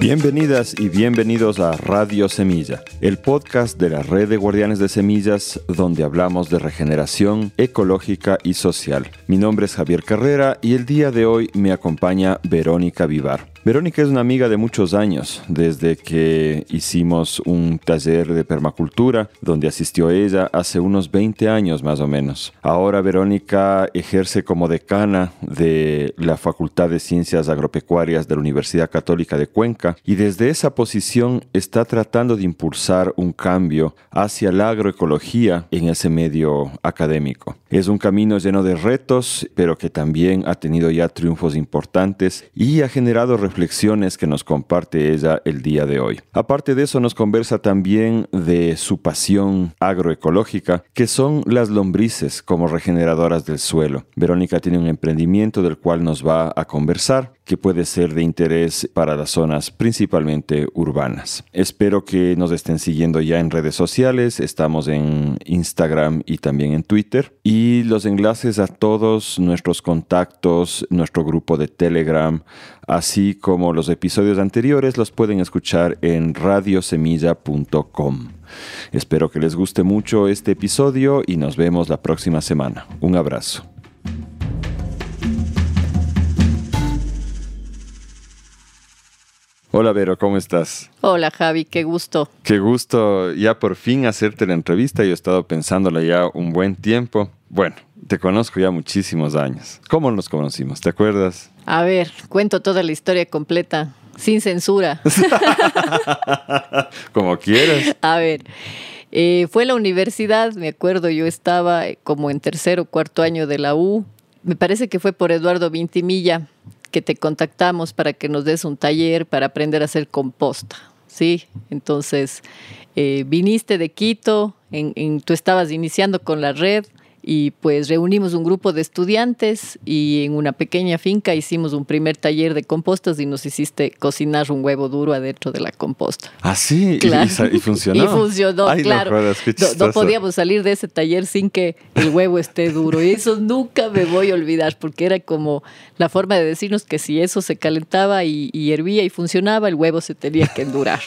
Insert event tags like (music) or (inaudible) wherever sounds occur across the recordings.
Bienvenidas y bienvenidos a Radio Semilla, el podcast de la red de guardianes de semillas donde hablamos de regeneración ecológica y social. Mi nombre es Javier Carrera y el día de hoy me acompaña Verónica Vivar. Verónica es una amiga de muchos años, desde que hicimos un taller de permacultura donde asistió ella hace unos 20 años más o menos. Ahora Verónica ejerce como decana de la Facultad de Ciencias Agropecuarias de la Universidad Católica de Cuenca y desde esa posición está tratando de impulsar un cambio hacia la agroecología en ese medio académico. Es un camino lleno de retos, pero que también ha tenido ya triunfos importantes y ha generado reflexiones que nos comparte ella el día de hoy. Aparte de eso, nos conversa también de su pasión agroecológica, que son las lombrices como regeneradoras del suelo. Verónica tiene un emprendimiento del cual nos va a conversar que puede ser de interés para las zonas principalmente urbanas. Espero que nos estén siguiendo ya en redes sociales, estamos en Instagram y también en Twitter y los enlaces a todos nuestros contactos, nuestro grupo de Telegram, así como los episodios anteriores los pueden escuchar en radiosemilla.com. Espero que les guste mucho este episodio y nos vemos la próxima semana. Un abrazo. Hola Vero, ¿cómo estás? Hola Javi, qué gusto. Qué gusto ya por fin hacerte la entrevista. Yo he estado pensándola ya un buen tiempo. Bueno, te conozco ya muchísimos años. ¿Cómo nos conocimos? ¿Te acuerdas? A ver, cuento toda la historia completa, sin censura. (laughs) Como quieras. A ver, eh, fue la universidad, me acuerdo, yo estaba como en tercero o cuarto año de la U. Me parece que fue por Eduardo Vintimilla que te contactamos para que nos des un taller para aprender a hacer composta, ¿sí? Entonces, eh, viniste de Quito, en, tú estabas iniciando con la red, y pues reunimos un grupo de estudiantes y en una pequeña finca hicimos un primer taller de compostas y nos hiciste cocinar un huevo duro adentro de la composta. Ah, sí, y, funcionó. y funcionó, (laughs) claro. No, podíamos salir de ese taller sin que el huevo esté duro y eso nunca me voy a olvidar porque era como la forma de decirnos que si eso se calentaba y, hervía y funcionaba, el huevo se tenía que endurar.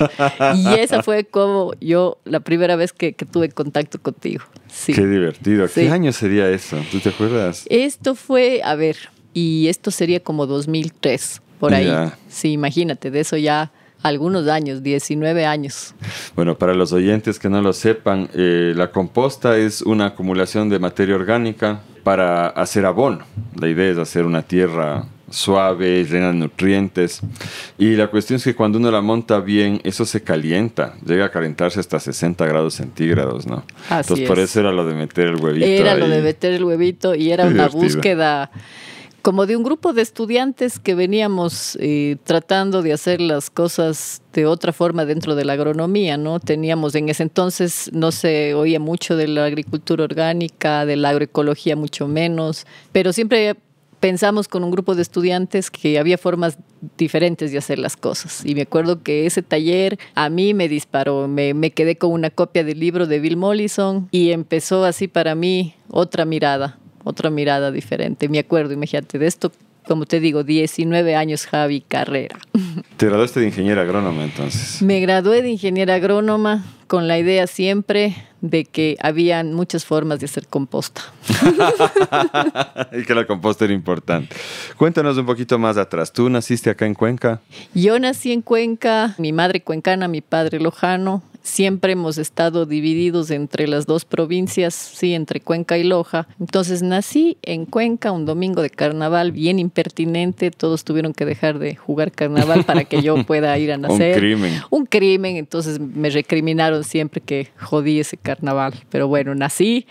y esa fue como yo la primera vez que, tuve contacto contigo. Sí. Qué divertido. ¿Qué año sería eso? ¿Tú te acuerdas? Esto fue, a ver, y esto sería como 2003, por ahí. Sí, imagínate, de eso ya algunos años, 19 años. Bueno, para los oyentes que no lo sepan, eh, la composta es una acumulación de materia orgánica para hacer abono. La idea es hacer una tierra suave, llena de nutrientes. Y la cuestión es que cuando uno la monta bien, eso se calienta, llega a calentarse hasta 60 grados centígrados, ¿no? Entonces por eso era lo de meter el huevito. Era lo de meter el huevito y era (laughs) una búsqueda como de un grupo de estudiantes que veníamos eh, tratando de hacer las cosas de otra forma dentro de la agronomía, ¿no? Teníamos en ese entonces, no se oía mucho de la agricultura orgánica, de la agroecología mucho menos, pero siempre pensamos con un grupo de estudiantes que había formas diferentes de hacer las cosas. Y me acuerdo que ese taller a mí me disparó, me, quedé con una copia del libro de Bill Mollison y empezó así para mí otra mirada, otra mirada diferente. Me acuerdo, imagínate, de esto como te digo, 19 años Javi Carrera. ¿Te graduaste de ingeniera agrónoma entonces? Me gradué de ingeniera agrónoma con la idea siempre de que habían muchas formas de hacer composta. (laughs) y que la composta era importante. Cuéntanos un poquito más atrás. ¿Tú naciste acá en Cuenca? Yo nací en Cuenca, mi madre cuencana, mi padre lojano siempre hemos estado divididos entre las dos provincias, sí, entre Cuenca y Loja. Entonces nací en Cuenca un domingo de carnaval bien impertinente, todos tuvieron que dejar de jugar carnaval para que yo pueda ir a (laughs) nacer. un crimen. Un crimen, entonces me recriminaron siempre que jodí ese carnaval. Pero bueno, nací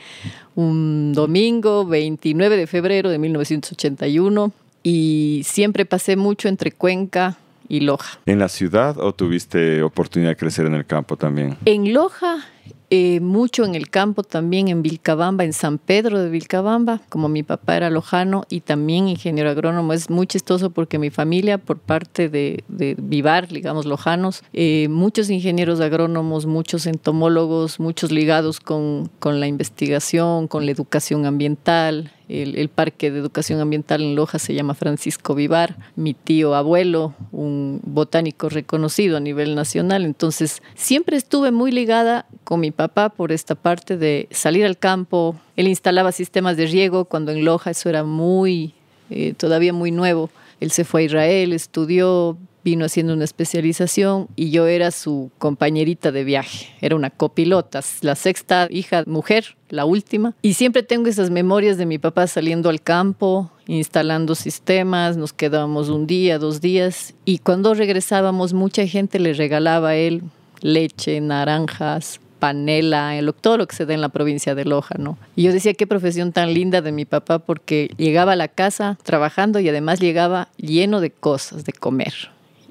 un domingo 29 de febrero de 1981 y siempre pasé mucho entre Cuenca, y Loja. ¿En la ciudad o tuviste oportunidad de crecer en el campo también? En Loja, eh, mucho en el campo, también en Vilcabamba, en San Pedro de Vilcabamba, como mi papá era lojano y también ingeniero agrónomo. Es muy chistoso porque mi familia, por parte de, Vivar, digamos, lojanos, eh, muchos ingenieros agrónomos, muchos entomólogos, muchos ligados con, con la investigación, con la educación ambiental, el, Parque de Educación Ambiental en Loja se llama Francisco Vivar, mi tío abuelo, un botánico reconocido a nivel nacional. Entonces, siempre estuve muy ligada con mi papá por esta parte de salir al campo. Él instalaba sistemas de riego cuando en Loja eso era muy, eh, todavía muy nuevo. Él se fue a Israel, estudió, vino haciendo una especialización y yo era su compañerita de viaje. Era una copilota, la sexta hija mujer, la última. Y siempre tengo esas memorias de mi papá saliendo al campo, instalando sistemas, nos quedábamos un día, dos días y cuando regresábamos mucha gente le regalaba a él leche, naranjas, panela, todo lo que se da en la provincia de Loja, ¿no? Y yo decía, qué profesión tan linda de mi papá, porque llegaba a la casa trabajando y además llegaba lleno de cosas de comer.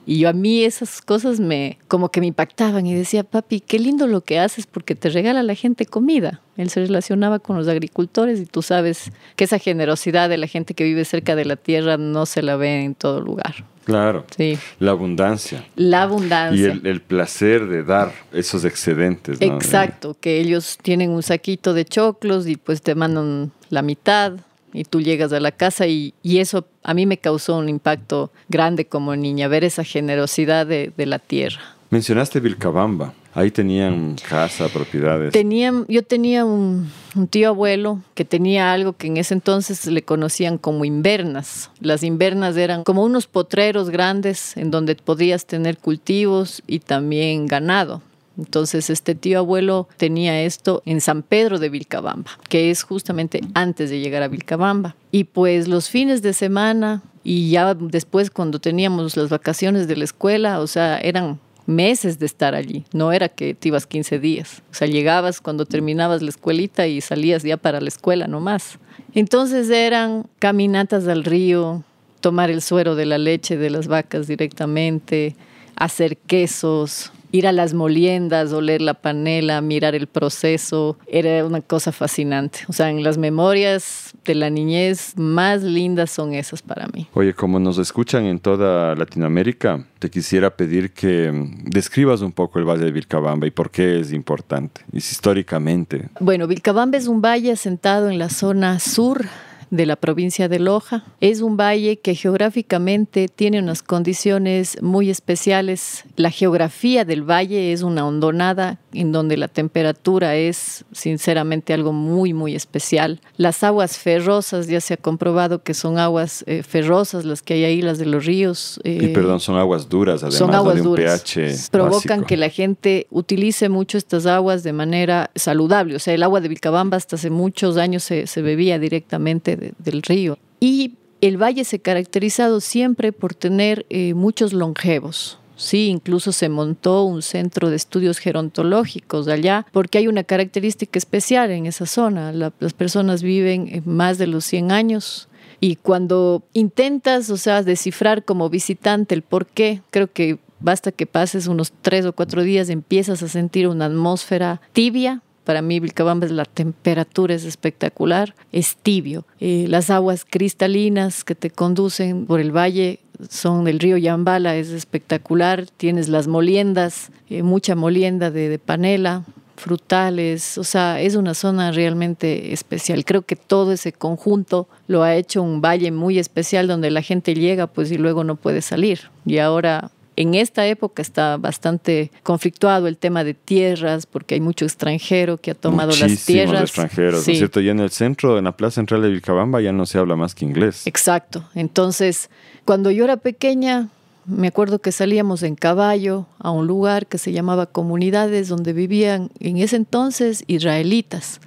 Y yo a mí esas cosas me como que me impactaban y decía, papi, qué lindo lo que haces porque te regala a la gente comida. Él se relacionaba con los agricultores y tú sabes que esa generosidad de la gente que vive cerca de la tierra no se la ve en todo lugar. Claro. Sí. La abundancia. La abundancia. Y el, placer de dar esos excedentes. Exacto, que ellos tienen un saquito de choclos y pues te mandan la mitad y tú llegas a la casa y, eso a mí me causó un impacto grande como niña, ver esa generosidad de, la tierra. Mencionaste Vilcabamba. Ahí tenían casa, propiedades. Tenían, yo tenía un, un, tío abuelo que tenía algo que en ese entonces le conocían como invernas. Las invernas eran como unos potreros grandes en donde podías tener cultivos y también ganado. Entonces, este tío abuelo tenía esto en San Pedro de Vilcabamba, que es justamente antes de llegar a Vilcabamba. Y pues los fines de semana y ya después cuando teníamos las vacaciones de la escuela, o sea, eran meses de estar allí, no era que te ibas 15 días, o sea, llegabas cuando terminabas la escuelita y salías ya para la escuela nomás. Entonces eran caminatas al río, tomar el suero de la leche de las vacas directamente, hacer quesos, ir a las moliendas, oler la panela, mirar el proceso, era una cosa fascinante. O sea, en las memorias de la niñez más lindas son esas para mí. Oye, como nos escuchan en toda Latinoamérica, te quisiera pedir que describas un poco el Valle de Vilcabamba y por qué es importante, y históricamente. Bueno, Vilcabamba es un valle asentado en la zona sur de la provincia de Loja. Es un valle que geográficamente tiene unas condiciones muy especiales. La geografía del valle es una hondonada en donde la temperatura es sinceramente algo muy, muy especial. Las aguas ferrosas, ya se ha comprobado que son aguas eh, ferrosas las que hay ahí, las de los ríos. y eh, perdón, son aguas duras, además son aguas de un pH. Provocan que la gente utilice mucho estas aguas de manera saludable. O sea, el agua de Vilcabamba hasta hace muchos años se, se bebía directamente del río. Y el valle se ha caracterizado siempre por tener eh, muchos longevos. Sí, incluso se montó un centro de estudios gerontológicos allá, porque hay una característica especial en esa zona. las personas viven más de los 100 años. Y cuando intentas, o sea, descifrar como visitante el por qué, creo que basta que pases unos tres o cuatro días, empiezas a sentir una atmósfera tibia, para mí Vilcabamba la temperatura es espectacular, es tibio. Eh, las aguas cristalinas que te conducen por el valle son del río Yambala, es espectacular. Tienes las moliendas, eh, mucha molienda de, de panela, frutales, o sea, es una zona realmente especial. Creo que todo ese conjunto lo ha hecho un valle muy especial donde la gente llega pues y luego no puede salir. Y ahora en esta época está bastante conflictuado el tema de tierras, porque hay mucho extranjero que ha tomado las tierras. extranjeros, ¿no es cierto? Y en el centro, en la plaza central de Vilcabamba, ya no se habla más que inglés. Exacto. Entonces, cuando yo era pequeña, me acuerdo que salíamos en caballo a un lugar que se llamaba Comunidades, donde vivían en ese entonces israelitas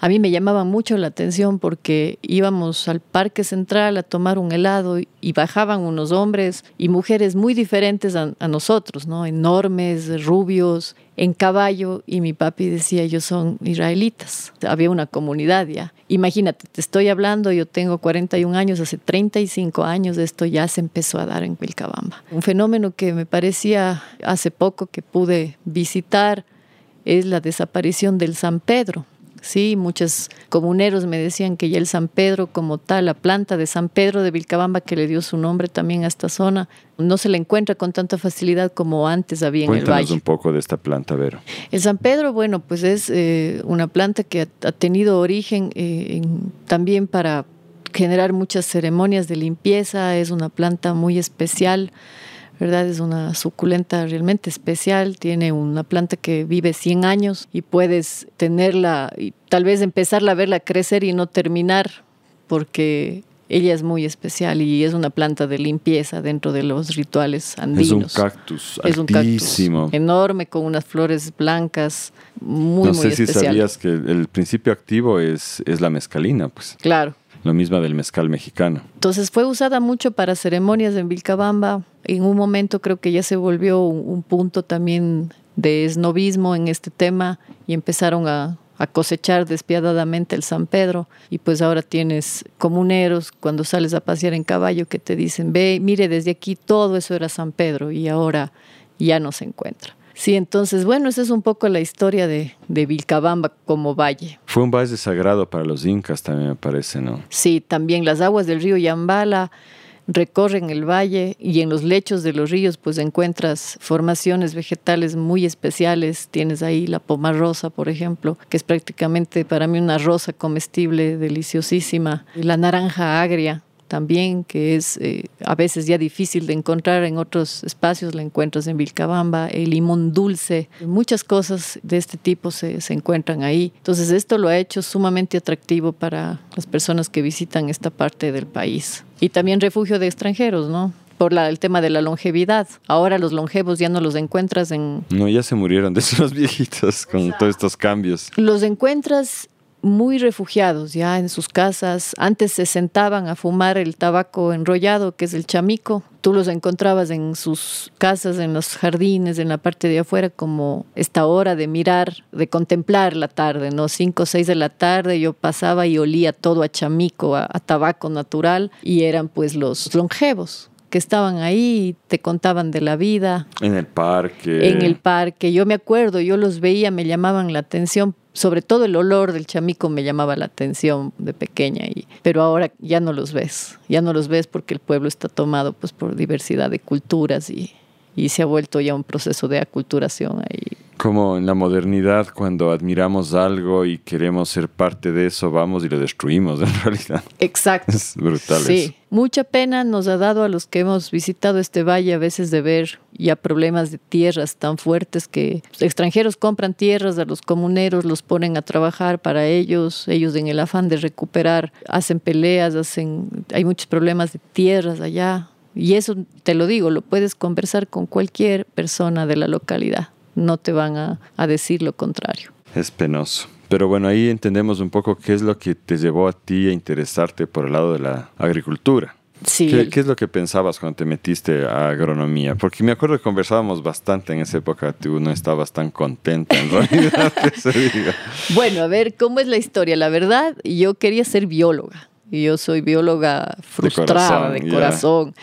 a mí me llamaba mucho la atención porque íbamos al Parque Central a tomar un helado y bajaban unos hombres y mujeres muy diferentes a, nosotros, ¿no? Enormes, rubios, en caballo y mi papi decía, ellos son israelitas. Había una comunidad ya. Imagínate, te estoy hablando, yo tengo 41 años, hace 35 años esto ya se empezó a dar en Vilcabamba. Un fenómeno que me parecía hace poco que pude visitar es la desaparición del San Pedro. Sí, muchos comuneros me decían que ya el San Pedro como tal, la planta de San Pedro de Vilcabamba que le dio su nombre también a esta zona, no se la encuentra con tanta facilidad como antes había en el valle. un poco de esta planta, Vero. El San Pedro, bueno, pues es eh, una planta que ha, tenido origen eh, también para generar muchas ceremonias de limpieza, es una planta muy especial. ¿Verdad? Es una suculenta realmente especial, tiene una planta que vive 100 años y puedes tenerla y tal vez empezarla a verla crecer y no terminar porque ella es muy especial y es una planta de limpieza dentro de los rituales andinos. Es un cactus es altísimo. Un cactus enorme con unas flores blancas, muy, no sé si sabías que el principio activo es, es la mezcalina, pues. Claro. Lo mismo del mezcal mexicano. Entonces fue usada mucho para ceremonias en Vilcabamba. En un momento creo que ya se volvió un punto también de esnovismo en este tema y empezaron a cosechar despiadadamente el San Pedro y pues ahora tienes comuneros cuando sales a pasear en caballo que te dicen, ve, mire, desde aquí todo eso era San Pedro y ahora ya no se encuentra. Sí, entonces, bueno, esa es un poco la historia de, de Vilcabamba como valle. Fue un valle sagrado para los incas también, me parece, ¿no? Sí, también las aguas del río Yambala recorren el valle y en los lechos de los ríos pues encuentras formaciones vegetales muy especiales. Tienes ahí la poma rosa, por ejemplo, que es prácticamente para mí una rosa comestible deliciosísima. La naranja agria, también, que es eh, a veces ya difícil de encontrar en otros espacios, la encuentras en Vilcabamba, el limón dulce, muchas cosas de este tipo se, se encuentran ahí. Entonces esto lo ha hecho sumamente atractivo para las personas que visitan esta parte del país. Y también refugio de extranjeros, ¿no? por la, el tema de la longevidad. Ahora los longevos ya no los encuentras en... No, ya se murieron de esos (laughs) viejitos con todos estos cambios. Los encuentras muy refugiados ya en sus casas. Antes se sentaban a fumar el tabaco enrollado, que es el chamico. Tú los encontrabas en sus casas, en los jardines, en la parte de afuera, como esta hora de mirar, de contemplar la tarde, ¿no? Cinco o seis de la tarde yo pasaba y olía todo a chamico, a, a tabaco natural, y eran pues los longevos que estaban ahí, te contaban de la vida. En el parque. En el parque. Yo me acuerdo, yo los veía, me llamaban la atención sobre todo el olor del chamico me llamaba la atención de pequeña, y, pero ahora ya no los ves, ya no los ves porque el pueblo está tomado pues, por diversidad de culturas y, y se ha vuelto ya un proceso de aculturación ahí como en la modernidad, cuando admiramos algo y queremos ser parte de eso, vamos y lo destruimos (laughs) en realidad. Exacto. Es brutal. Sí, mucha pena nos ha dado a los que hemos visitado este valle a veces de ver ya problemas de tierras tan fuertes que extranjeros compran tierras a los comuneros, los ponen a trabajar para ellos, ellos en el afán de recuperar hacen peleas, hacen, hay muchos problemas de tierras allá. Y eso te lo digo, lo puedes conversar con cualquier persona de la localidad no te van a, decir lo contrario. Es penoso. Pero bueno, ahí entendemos un poco qué es lo que te llevó a ti a interesarte por el lado de la agricultura. Sí. ¿Qué, es lo que pensabas cuando te metiste a agronomía? Porque me acuerdo que conversábamos bastante en esa época, tú no estabas tan contenta en realidad. (laughs) Bueno, a ver, ¿cómo es la historia? La verdad, yo quería ser bióloga. Y yo soy bióloga frustrada de corazón.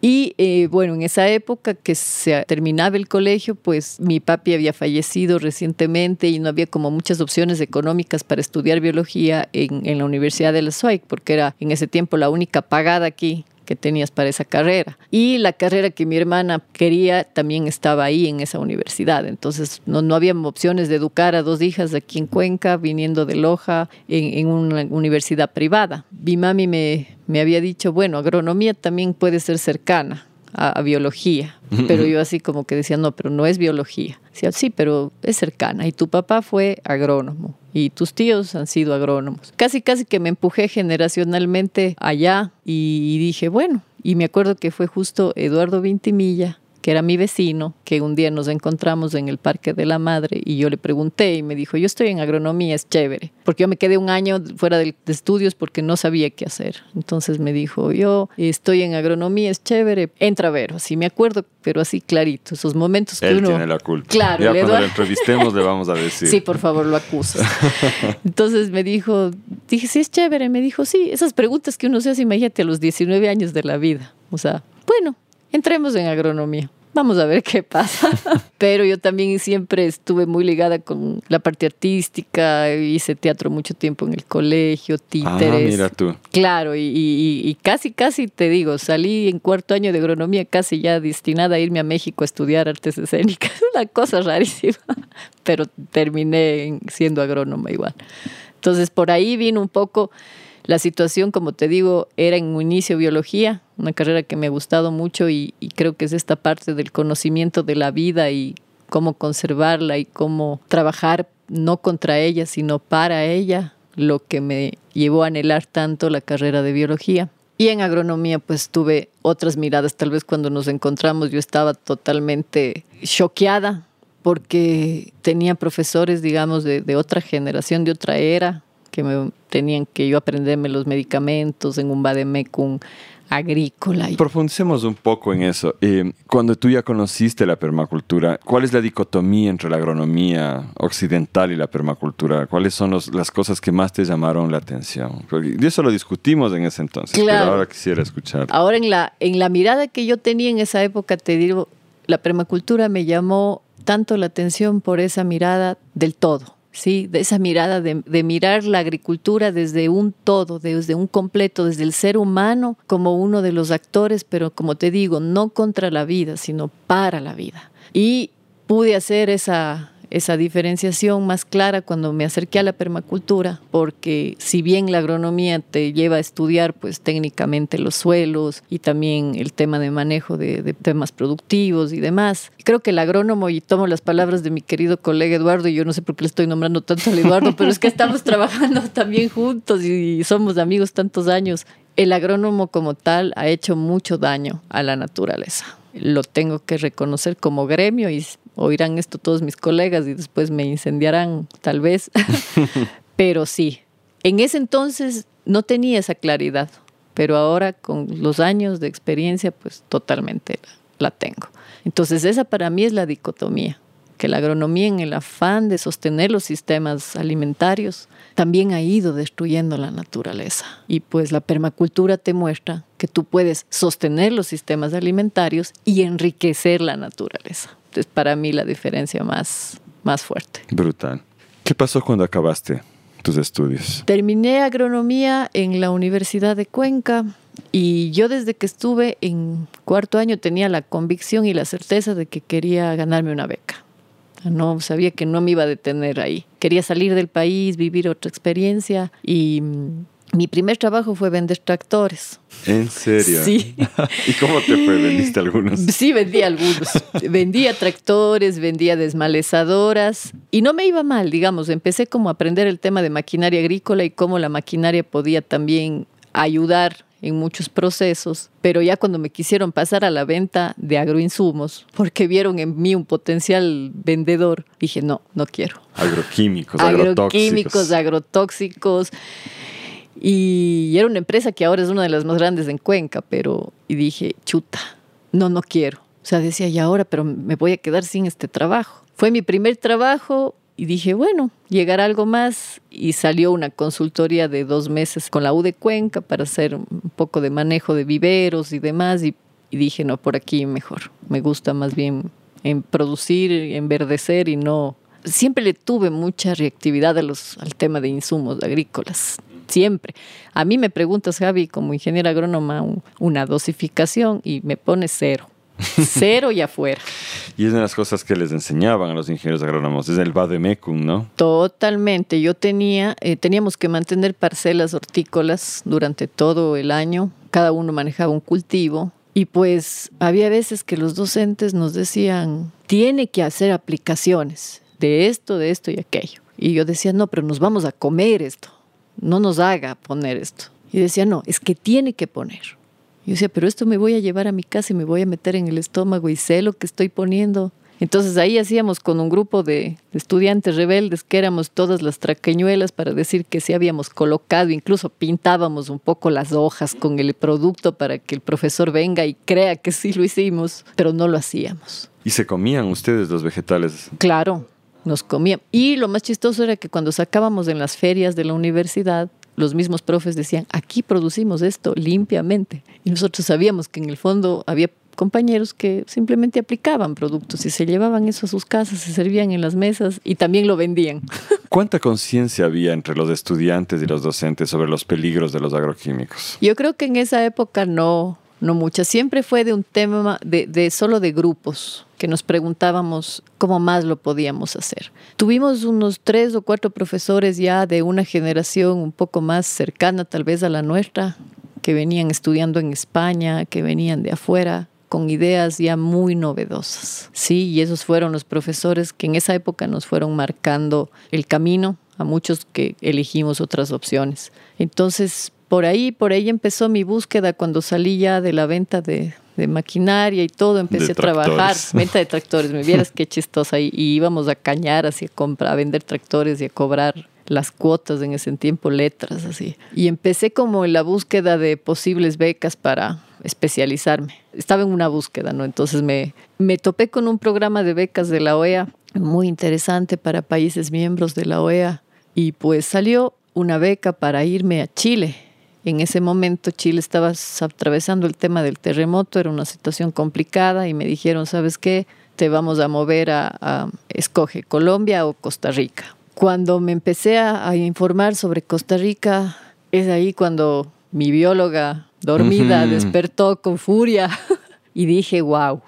Y eh, bueno, en esa época que se terminaba el colegio, pues mi papi había fallecido recientemente y no había como muchas opciones económicas para estudiar biología en, en la Universidad de la SOIC, porque era en ese tiempo la única pagada aquí que tenías para esa carrera. Y la carrera que mi hermana quería también estaba ahí en esa universidad. Entonces no, no había opciones de educar a dos hijas aquí en Cuenca, viniendo de Loja, en, en una universidad privada. Mi mami me, me había dicho, bueno, agronomía también puede ser cercana a, biología. Pero yo así como que decía, no, pero no es biología. Decía, sí, pero es cercana. Y tu papá fue agrónomo y tus tíos han sido agrónomos. Casi, casi que me empujé generacionalmente allá y dije, bueno, y me acuerdo que fue justo Eduardo Vintimilla que era mi vecino, que un día nos encontramos en el Parque de la Madre y yo le pregunté y me dijo, yo estoy en agronomía, es chévere, porque yo me quedé un año fuera de, estudios porque no sabía qué hacer. Entonces me dijo, yo estoy en agronomía, es chévere, entra a ver, así me acuerdo, pero así clarito, esos momentos que Él uno... tiene la culpa. Claro. Ya cuando lo entrevistemos le vamos a decir. Sí, por favor, lo acusas. (laughs) Entonces me dijo, dije, sí, es chévere, me dijo, sí, esas preguntas que uno se hace, imagínate, a los 19 años de la vida. O sea, bueno, entremos en agronomía. Vamos a ver qué pasa. (laughs) Pero yo también siempre estuve muy ligada con la parte artística, hice teatro mucho tiempo en el colegio, títeres. Ah, mira tú. Claro, y, y, casi, casi te digo, salí en cuarto año de agronomía, casi ya destinada a irme a México a estudiar artes escénicas. (laughs) Una cosa rarísima, pero terminé siendo agrónoma igual. Entonces por ahí vino un poco la situación, como te digo, era en un inicio biología, una carrera que me ha gustado mucho y, creo que es esta parte del conocimiento de la vida y cómo conservarla y cómo trabajar no contra ella, sino para ella, lo que me llevó a anhelar tanto la carrera de biología. Y en agronomía pues tuve otras miradas, tal vez cuando nos encontramos yo estaba totalmente choqueada porque tenía profesores, digamos, de otra generación, de otra era, que me tenían que yo aprenderme los medicamentos en un vademecum agrícola. Profundicemos un poco en eso. Eh, cuando tú ya conociste la permacultura, ¿cuál es la dicotomía entre la agronomía occidental y la permacultura? ¿Cuáles son las cosas que más te llamaron la atención? Y eso lo discutimos en ese entonces, pero ahora quisiera escuchar. Ahora en la, en la mirada que yo tenía en esa época, te digo, la permacultura me llamó tanto la atención por esa mirada del todo ¿sí? de esa mirada de, de, mirar la agricultura desde un todo, desde un completo, desde el ser humano como uno de los actores, pero como te digo, no contra la vida, sino para la vida. Y pude hacer esa, esa diferenciación más clara cuando me acerqué a la permacultura, porque si bien la agronomía te lleva a estudiar pues técnicamente los suelos y también el tema de manejo de, de temas productivos y demás, creo que el agrónomo, y tomo las palabras de mi querido colega Eduardo, y yo no sé por qué le estoy nombrando tanto al Eduardo, pero es que estamos (laughs) trabajando también juntos y somos amigos tantos años, el agrónomo como tal ha hecho mucho daño a la naturaleza. Lo tengo que reconocer como gremio y oirán esto todos mis colegas y después me incendiarán tal vez. (laughs) pero sí, en ese entonces no tenía esa claridad, pero ahora con los años de experiencia pues totalmente la, la tengo. Entonces esa para mí es la dicotomía que la agronomía en el afán de sostener los sistemas alimentarios también ha ido destruyendo la naturaleza. Y pues la permacultura te muestra que tú puedes sostener los sistemas alimentarios y enriquecer la naturaleza. Es para mí la diferencia más, más fuerte. Brutal. ¿Qué pasó cuando acabaste tus estudios? Terminé agronomía en la Universidad de Cuenca y yo desde que estuve en cuarto año tenía la convicción y la certeza de que quería ganarme una beca. No sabía que no me iba a detener ahí. Quería salir del país, vivir otra experiencia y mm, mi primer trabajo fue vender tractores. ¿En serio? Sí. (laughs) ¿Y cómo te fue? ¿Vendiste algunos? Sí, vendí algunos. vendía tractores, vendía desmalezadoras y no me iba mal, digamos. Empecé como a aprender el tema de maquinaria agrícola y cómo la maquinaria podía también ayudar en muchos procesos, pero ya cuando me quisieron pasar a la venta de agroinsumos, porque vieron en mí un potencial vendedor, dije, no, no quiero. Agroquímicos, agroquímicos, agrotóxicos. Y era una empresa que ahora es una de las más grandes en Cuenca, pero y dije, chuta, no, no quiero. O sea, decía, y ahora, pero me voy a quedar sin este trabajo. Fue mi primer trabajo, y dije, bueno, llegar algo más y salió una consultoría de dos meses con la U de Cuenca para hacer un poco de manejo de viveros y demás y, dije, no, por aquí mejor. Me gusta más bien en producir, enverdecer y no... Siempre le tuve mucha reactividad al tema de insumos agrícolas, siempre. A mí me preguntas, Javi, como ingeniera agrónoma, una dosificación y me pone cero. (laughs) Cero y afuera. Y es una de las cosas que les enseñaban a los ingenieros agrónomos, es el vademecum, ¿no? Totalmente. Yo tenía, eh, teníamos que mantener parcelas hortícolas durante todo el año. Cada uno manejaba un cultivo. Y pues había veces que los docentes nos decían, tiene que hacer aplicaciones de esto, de esto y aquello. Y yo decía, no, pero nos vamos a comer esto. No nos haga poner esto. Y decía, no, es que tiene que poner. Yo decía, pero esto me voy a llevar a mi casa y me voy a meter en el estómago y sé lo que estoy poniendo. Entonces ahí hacíamos con un grupo de estudiantes rebeldes que éramos todas las traqueñuelas para decir que sí habíamos colocado, incluso pintábamos un poco las hojas con el producto para que el profesor venga y crea que sí lo hicimos, pero no lo hacíamos. ¿Y se comían ustedes los vegetales? Claro, nos comían. Y lo más chistoso era que cuando sacábamos en las ferias de la universidad, los mismos profes decían, aquí producimos esto limpiamente. Y nosotros sabíamos que en el fondo había compañeros que simplemente aplicaban productos y se llevaban eso a sus casas, se servían en las mesas y también lo vendían. (laughs) ¿Cuánta conciencia había entre los estudiantes y los docentes sobre los peligros de los agroquímicos? Yo creo que en esa época no, no muchas. Siempre fue de un tema de, de solo de grupos que nos preguntábamos cómo más lo podíamos hacer. Tuvimos unos tres o cuatro profesores ya de una generación un poco más cercana tal vez a la nuestra, que venían estudiando en España, que venían de afuera, con ideas ya muy novedosas. Sí, y esos fueron los profesores que en esa época nos fueron marcando el camino a muchos que elegimos otras opciones. Entonces, por ahí, por ahí empezó mi búsqueda cuando salí ya de la venta de, maquinaria y todo, empecé a trabajar, (laughs) venta de tractores, me vieras qué chistosa, y, y íbamos a cañar así a comprar, a vender tractores y a cobrar las cuotas en ese tiempo, letras así. Y empecé como en la búsqueda de posibles becas para especializarme. Estaba en una búsqueda, ¿no? Entonces me, me topé con un programa de becas de la OEA muy interesante para países miembros de la OEA y pues salió una beca para irme a Chile. En ese momento Chile estaba atravesando el tema del terremoto, era una situación complicada y me dijeron, ¿sabes qué? Te vamos a mover a, a escoge Colombia o Costa Rica. Cuando me empecé a, informar sobre Costa Rica, es ahí cuando mi bióloga dormida despertó con furia (laughs) y dije, wow,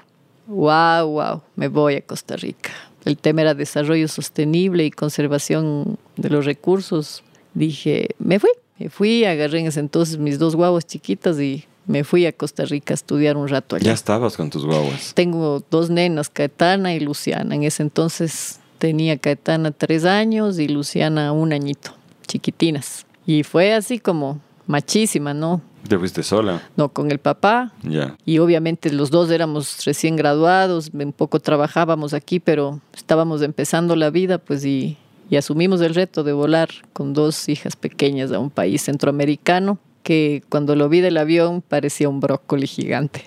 wow, wow, me voy a Costa Rica. El tema era desarrollo sostenible y conservación de los recursos. Dije, me fui, fui, agarré en ese entonces mis dos guaguas chiquitas y me fui a Costa Rica a estudiar un rato allá. Ya estabas con tus guaguas. Tengo dos nenas, Caetana y Luciana. En ese entonces tenía Caetana tres años y Luciana un añito, chiquitinas. Y fue así como machísima, ¿no? ¿Te fuiste sola? No, con el papá. Ya. Y obviamente los dos éramos recién graduados, un poco trabajábamos aquí, pero estábamos empezando la vida, pues y, y asumimos el reto de volar con dos hijas pequeñas a un país centroamericano que cuando lo vi del avión parecía un brócoli gigante.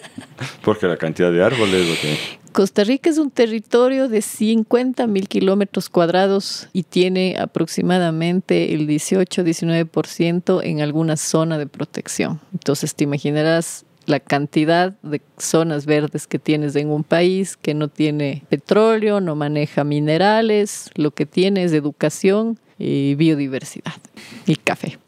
(laughs) Porque la cantidad de árboles, ¿o qué? Costa Rica es un territorio de 50 mil kilómetros cuadrados y tiene aproximadamente el 18-19% en alguna zona de protección. Entonces te imaginarás la cantidad de zonas verdes que tienes en un país que no tiene petróleo, no maneja minerales, lo que tiene es educación y biodiversidad y café.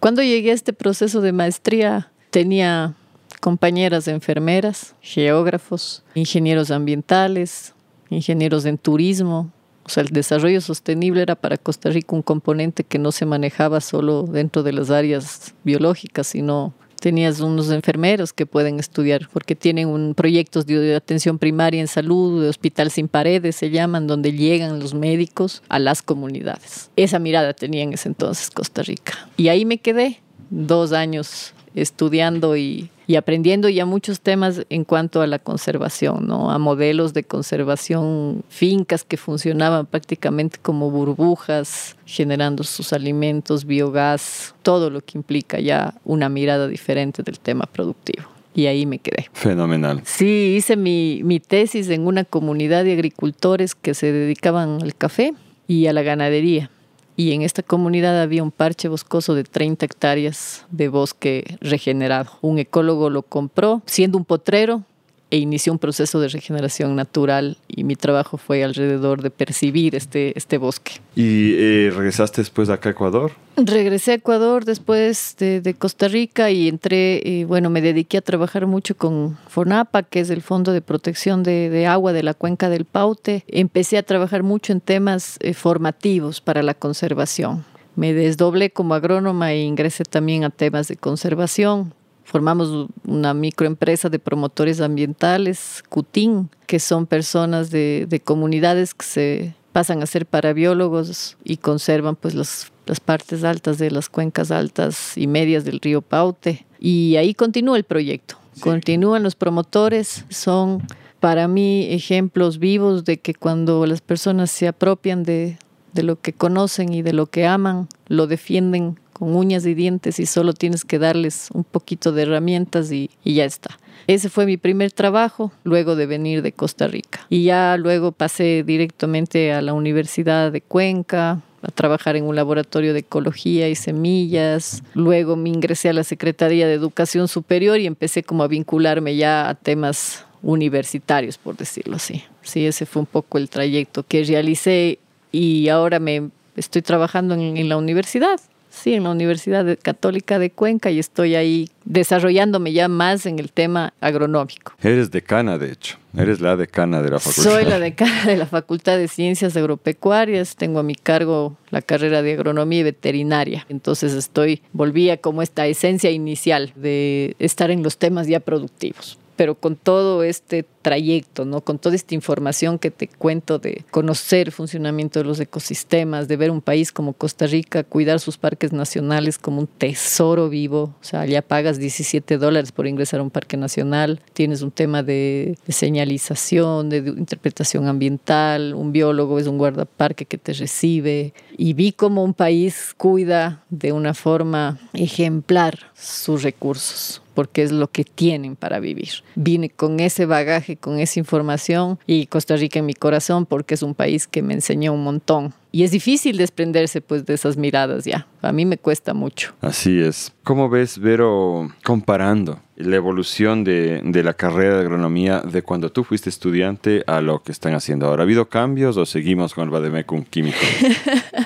Cuando llegué a este proceso de maestría tenía compañeras enfermeras, geógrafos, ingenieros ambientales, ingenieros en turismo. O sea, el desarrollo sostenible era para Costa Rica un componente que no se manejaba solo dentro de las áreas biológicas, sino tenías unos enfermeros que pueden estudiar porque tienen un proyectos de atención primaria en salud, de hospital sin paredes se llaman, donde llegan los médicos a las comunidades. Esa mirada tenía en ese entonces Costa Rica. Y ahí me quedé dos años estudiando y, aprendiendo ya muchos temas en cuanto a la conservación, ¿no? a modelos de conservación, fincas que funcionaban prácticamente como burbujas, generando sus alimentos, biogás, todo lo que implica ya una mirada diferente del tema productivo y ahí me quedé. Fenomenal. Sí, hice mi, mi, tesis en una comunidad de agricultores que se dedicaban al café y a la ganadería y en esta comunidad había un parche boscoso de 30 hectáreas de bosque regenerado. Un ecólogo lo compró siendo un potrero e inició un proceso de regeneración natural y mi trabajo fue alrededor de percibir este, este bosque. ¿Y eh, regresaste después acá a Ecuador? Regresé a Ecuador después de, Costa Rica y entré, eh, bueno, me dediqué a trabajar mucho con FONAPA, que es el Fondo de Protección de, Agua de la Cuenca del Paute. Empecé a trabajar mucho en temas eh, formativos para la conservación. Me desdoblé como agrónoma e ingresé también a temas de conservación Formamos una microempresa de promotores ambientales, CUTIN, que son personas de, comunidades que se pasan a ser parabiólogos y conservan pues las, partes altas de las cuencas altas y medias del río Paute. Y ahí continúa el proyecto. Continúan los promotores, son para mí ejemplos vivos de que cuando las personas se apropian de, de lo que conocen y de lo que aman, lo defienden con uñas y dientes y solo tienes que darles un poquito de herramientas y, ya está. Ese fue mi primer trabajo luego de venir de Costa Rica. Y ya luego pasé directamente a la Universidad de Cuenca, a trabajar en un laboratorio de ecología y semillas. Luego me ingresé a la Secretaría de Educación Superior y empecé como a vincularme ya a temas universitarios, por decirlo así. Sí, ese fue un poco el trayecto que realicé y ahora me estoy trabajando en la universidad sí, en la Universidad Católica de Cuenca y estoy ahí desarrollándome ya más en el tema agronómico. Eres decana, de hecho. Eres la decana de la facultad. Soy la decana de la Facultad de Ciencias Agropecuarias. Tengo a mi cargo la carrera de agronomía y veterinaria. Entonces estoy, volví a como esta esencia inicial de estar en los temas ya productivos pero con todo este trayecto, ¿no? Con toda esta información que te cuento de conocer el funcionamiento de los ecosistemas, de ver un país como Costa Rica, cuidar sus parques nacionales como un tesoro vivo, o sea, ya pagas 17 dólares por ingresar a un parque nacional, tienes un tema de, señalización, de, de interpretación ambiental, un biólogo es un guardaparque que te recibe, y vi cómo un país cuida de una forma ejemplar sus recursos porque es lo que tienen para vivir. Vine con ese bagaje, con esa información y Costa Rica en mi corazón porque es un país que me enseñó un montón. Y es difícil desprenderse pues de esas miradas ya. A mí me cuesta mucho. Así es. ¿Cómo ves, Vero, comparando la evolución de, de, la carrera de agronomía de cuando tú fuiste estudiante a lo que están haciendo ahora? ¿Ha habido cambios o seguimos con el Bademecum químico? (laughs)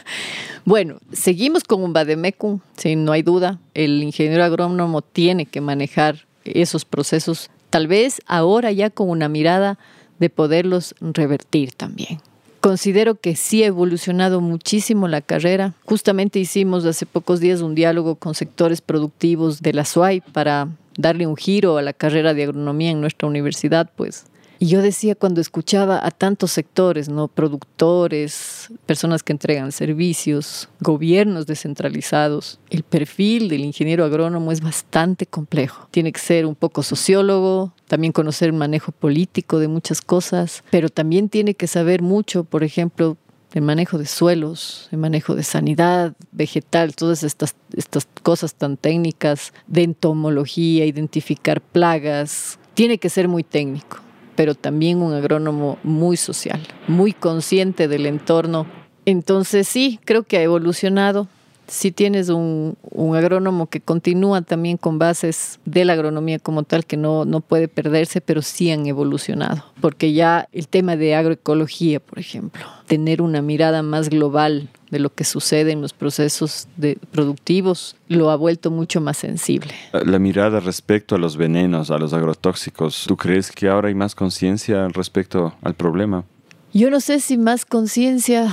bueno, seguimos con un Bademecum, sí, no hay duda. El ingeniero agrónomo tiene que manejar esos procesos, tal vez ahora ya con una mirada de poderlos revertir también. Considero que sí ha evolucionado muchísimo la carrera. Justamente hicimos hace pocos días un diálogo con sectores productivos de la SUAI para darle un giro a la carrera de agronomía en nuestra universidad, pues y yo decía cuando escuchaba a tantos sectores, ¿no? Productores, personas que entregan servicios, gobiernos descentralizados, el perfil del ingeniero agrónomo es bastante complejo. Tiene que ser un poco sociólogo, también conocer el manejo político de muchas cosas, pero también tiene que saber mucho, por ejemplo, el manejo de suelos, el manejo de sanidad vegetal, todas estas, estas cosas tan técnicas de entomología, identificar plagas, tiene que ser muy técnico pero también un agrónomo muy social, muy consciente del entorno. Entonces sí, creo que ha evolucionado. Si tienes un, un, agrónomo que continúa también con bases de la agronomía como tal, que no, no puede perderse, pero sí han evolucionado. Porque ya el tema de agroecología, por ejemplo, tener una mirada más global de lo que sucede en los procesos de productivos lo ha vuelto mucho más sensible. La mirada respecto a los venenos, a los agrotóxicos, ¿tú crees que ahora hay más conciencia respecto al problema? Yo no sé si más conciencia,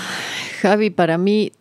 Javi, para mí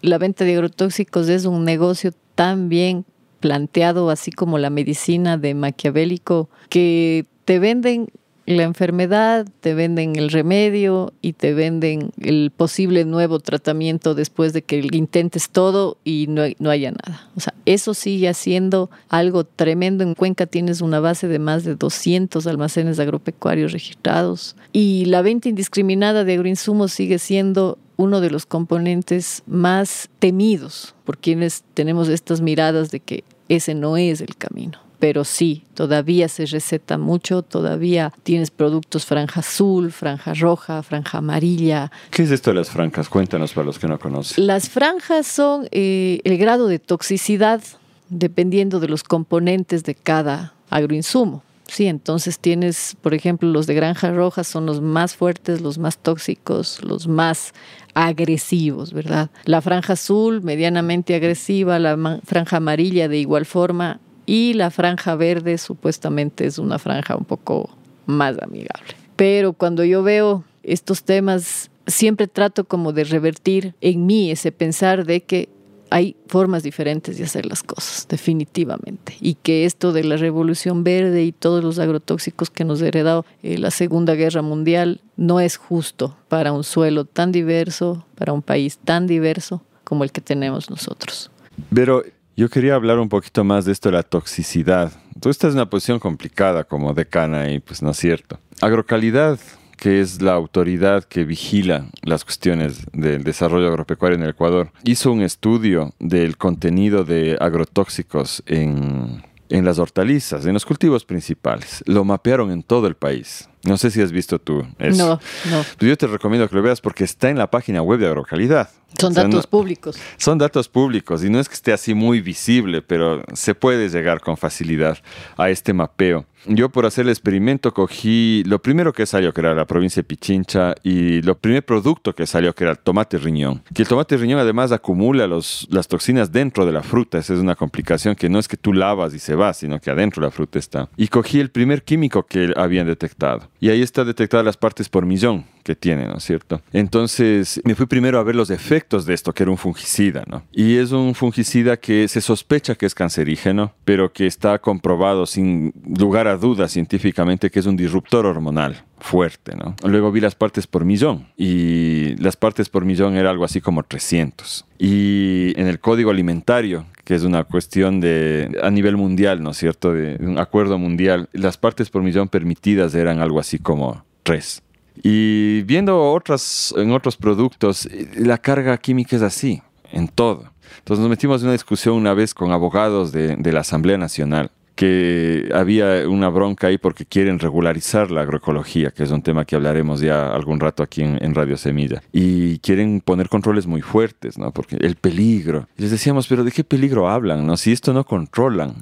la venta de agrotóxicos es un negocio tan bien planteado, así como la medicina de Maquiavélico, que te venden la enfermedad, te venden el remedio y te venden el posible nuevo tratamiento después de que intentes todo y no, no haya nada. O sea, eso sigue siendo algo tremendo. En Cuenca tienes una base de más de 200 almacenes agropecuarios registrados y la venta indiscriminada de agroinsumos sigue siendo uno de los componentes más temidos por quienes tenemos estas miradas de que ese no es el camino pero sí, todavía se receta mucho, todavía tienes productos franja azul, franja roja, franja amarilla. ¿Qué es esto de las franjas? Cuéntanos para los que no conocen. Las franjas son eh, el grado de toxicidad dependiendo de los componentes de cada agroinsumo. Sí, entonces tienes, por ejemplo, los de granja roja son los más fuertes, los más tóxicos, los más agresivos, ¿verdad? La franja azul, medianamente agresiva, la franja amarilla de igual forma, y la franja verde supuestamente es una franja un poco más amigable. Pero cuando yo veo estos temas, siempre trato como de revertir en mí ese pensar de que hay formas diferentes de hacer las cosas, definitivamente. Y que esto de la revolución verde y todos los agrotóxicos que nos ha heredado eh, la Segunda Guerra Mundial no es justo para un suelo tan diverso, para un país tan diverso como el que tenemos nosotros. Pero yo quería hablar un poquito más de esto de la toxicidad. Tú estás en una posición complicada como decana y pues no es cierto. Agrocalidad, que es la autoridad que vigila las cuestiones del desarrollo agropecuario en el Ecuador, hizo un estudio del contenido de agrotóxicos en, en las hortalizas, en los cultivos principales. Lo mapearon en todo el país. No sé si has visto tú eso. No, no. Pues yo te recomiendo que lo veas porque está en la página web de Agrocalidad. Son datos públicos. Son datos públicos y no es que esté así muy visible, pero se puede llegar con facilidad a este mapeo. Yo por hacer el experimento cogí lo primero que salió, que era la provincia de Pichincha, y lo primer producto que salió, que era el tomate riñón. Que el tomate riñón además acumula los, las toxinas dentro de la fruta. Esa es una complicación que no es que tú lavas y se va, sino que adentro la fruta está. Y cogí el primer químico que habían detectado. Y ahí está detectada las partes por millón que tiene, ¿no es cierto? Entonces me fui primero a ver los efectos de esto, que era un fungicida, ¿no? Y es un fungicida que se sospecha que es cancerígeno, pero que está comprobado sin lugar a duda científicamente que es un disruptor hormonal fuerte, ¿no? Luego vi las partes por millón y las partes por millón era algo así como 300. Y en el código alimentario, que es una cuestión de a nivel mundial, ¿no es cierto? De un acuerdo mundial, las partes por millón permitidas eran algo así como 3. Y viendo otras, en otros productos, la carga química es así, en todo. Entonces nos metimos en una discusión una vez con abogados de, de la Asamblea Nacional que había una bronca ahí porque quieren regularizar la agroecología, que es un tema que hablaremos ya algún rato aquí en, Radio Semilla. Y quieren poner controles muy fuertes, ¿no? Porque el peligro. Les decíamos, pero ¿de qué peligro hablan, no? Si esto no controlan.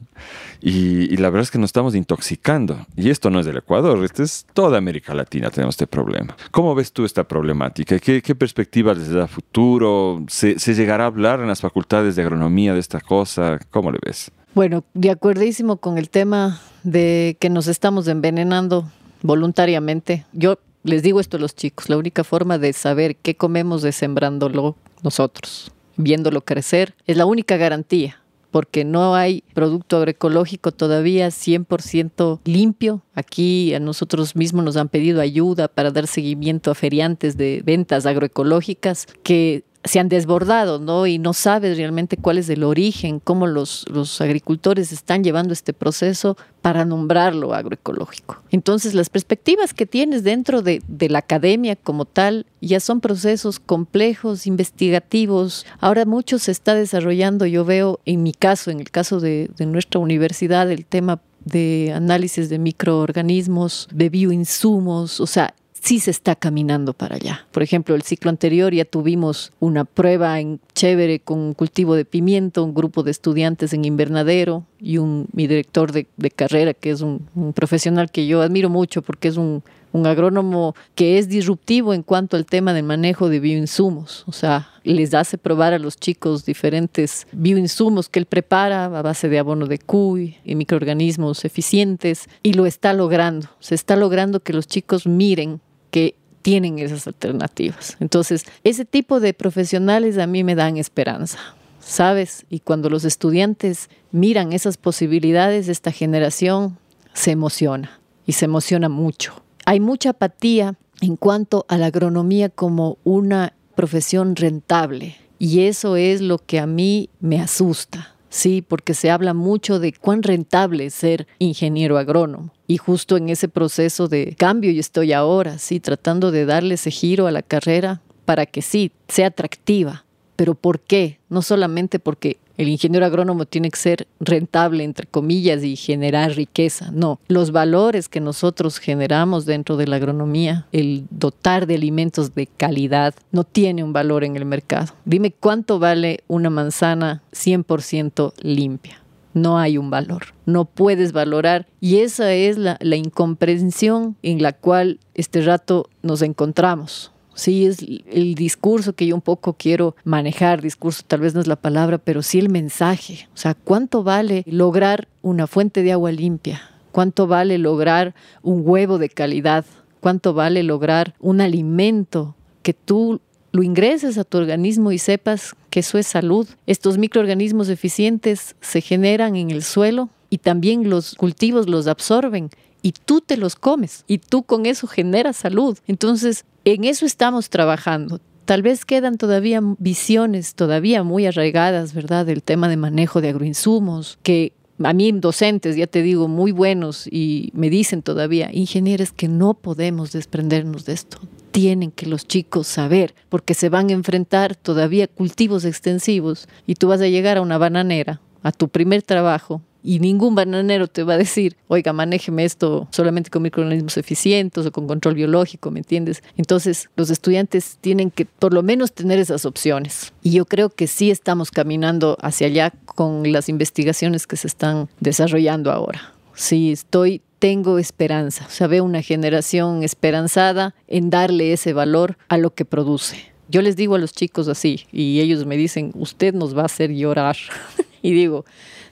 Y, la verdad es que nos estamos intoxicando. Y esto no es del Ecuador, esto es toda América Latina tenemos este problema. ¿Cómo ves tú esta problemática? ¿Qué, qué perspectivas les da futuro? ¿Se, ¿Se llegará a hablar en las facultades de agronomía de esta cosa? ¿Cómo le ves? Bueno, de acuerdísimo con el tema de que nos estamos envenenando voluntariamente. Yo les digo esto a los chicos, la única forma de saber qué comemos es sembrándolo nosotros, viéndolo crecer, es la única garantía porque no hay producto agroecológico todavía 100% limpio. Aquí a nosotros mismos nos han pedido ayuda para dar seguimiento a feriantes de ventas agroecológicas que se han desbordado, ¿no? Y no sabes realmente cuál es el origen, cómo los, los agricultores están llevando este proceso para nombrarlo agroecológico. Entonces, las perspectivas que tienes dentro de, la academia como tal ya son procesos complejos, investigativos. Ahora mucho se está desarrollando, yo veo en mi caso, en el caso de, de nuestra universidad, el tema de análisis de microorganismos, de bioinsumos, o sea, sí se está caminando para allá. Por ejemplo, el ciclo anterior ya tuvimos una prueba en chévere con cultivo de pimiento, un grupo de estudiantes en invernadero y un, mi director de, carrera, que es un, profesional que yo admiro mucho porque es un, un agrónomo que es disruptivo en cuanto al tema del manejo de bioinsumos. O sea, les hace probar a los chicos diferentes bioinsumos que él prepara a base de abono de cuy y microorganismos eficientes y lo está logrando. Se está logrando que los chicos miren que tienen esas alternativas. Entonces, ese tipo de profesionales a mí me dan esperanza, ¿sabes? Y cuando los estudiantes miran esas posibilidades, esta generación se emociona y se emociona mucho. Hay mucha apatía en cuanto a la agronomía como una profesión rentable y eso es lo que a mí me asusta. Sí, porque se habla mucho de cuán rentable es ser ingeniero agrónomo. Y justo en ese proceso de cambio yo estoy ahora, sí, tratando de darle ese giro a la carrera para que sí, sea atractiva. Pero ¿por qué? No solamente porque el ingeniero agrónomo tiene que ser rentable, entre comillas, y generar riqueza. No, los valores que nosotros generamos dentro de la agronomía, el dotar de alimentos de calidad, no tiene un valor en el mercado. Dime cuánto vale una manzana 100% limpia. No hay un valor, no puedes valorar. Y esa es la, incomprensión en la cual este rato nos encontramos Sí, es el discurso que yo un poco quiero manejar, discurso tal vez no es la palabra, pero sí el mensaje. O sea, ¿cuánto vale lograr una fuente de agua limpia? ¿Cuánto vale lograr un huevo de calidad? ¿Cuánto vale lograr un alimento que tú lo ingreses a tu organismo y sepas que eso es salud? Estos microorganismos eficientes se generan en el suelo y también los cultivos los absorben y tú te los comes y tú con eso generas salud. Entonces, en eso estamos trabajando. Tal vez quedan todavía visiones todavía muy arraigadas, ¿verdad? Del tema de manejo de agroinsumos, que a mí docentes, ya te digo, muy buenos y me dicen todavía, ingenieros, que no podemos desprendernos de esto. Tienen que los chicos saber, porque se van a enfrentar todavía cultivos extensivos y tú vas a llegar a una bananera, a tu primer trabajo, y ningún bananero te va a decir, oiga, manéjeme esto solamente con microorganismos eficientes o con control biológico, ¿me entiendes? Entonces, los estudiantes tienen que por lo menos tener esas opciones. Y yo creo que sí estamos caminando hacia allá con las investigaciones que se están desarrollando ahora. Sí, estoy tengo esperanza. O sea, veo una generación esperanzada en darle ese valor a lo que produce. Yo les digo a los chicos así y ellos me dicen, usted nos va a hacer llorar. (laughs) y digo,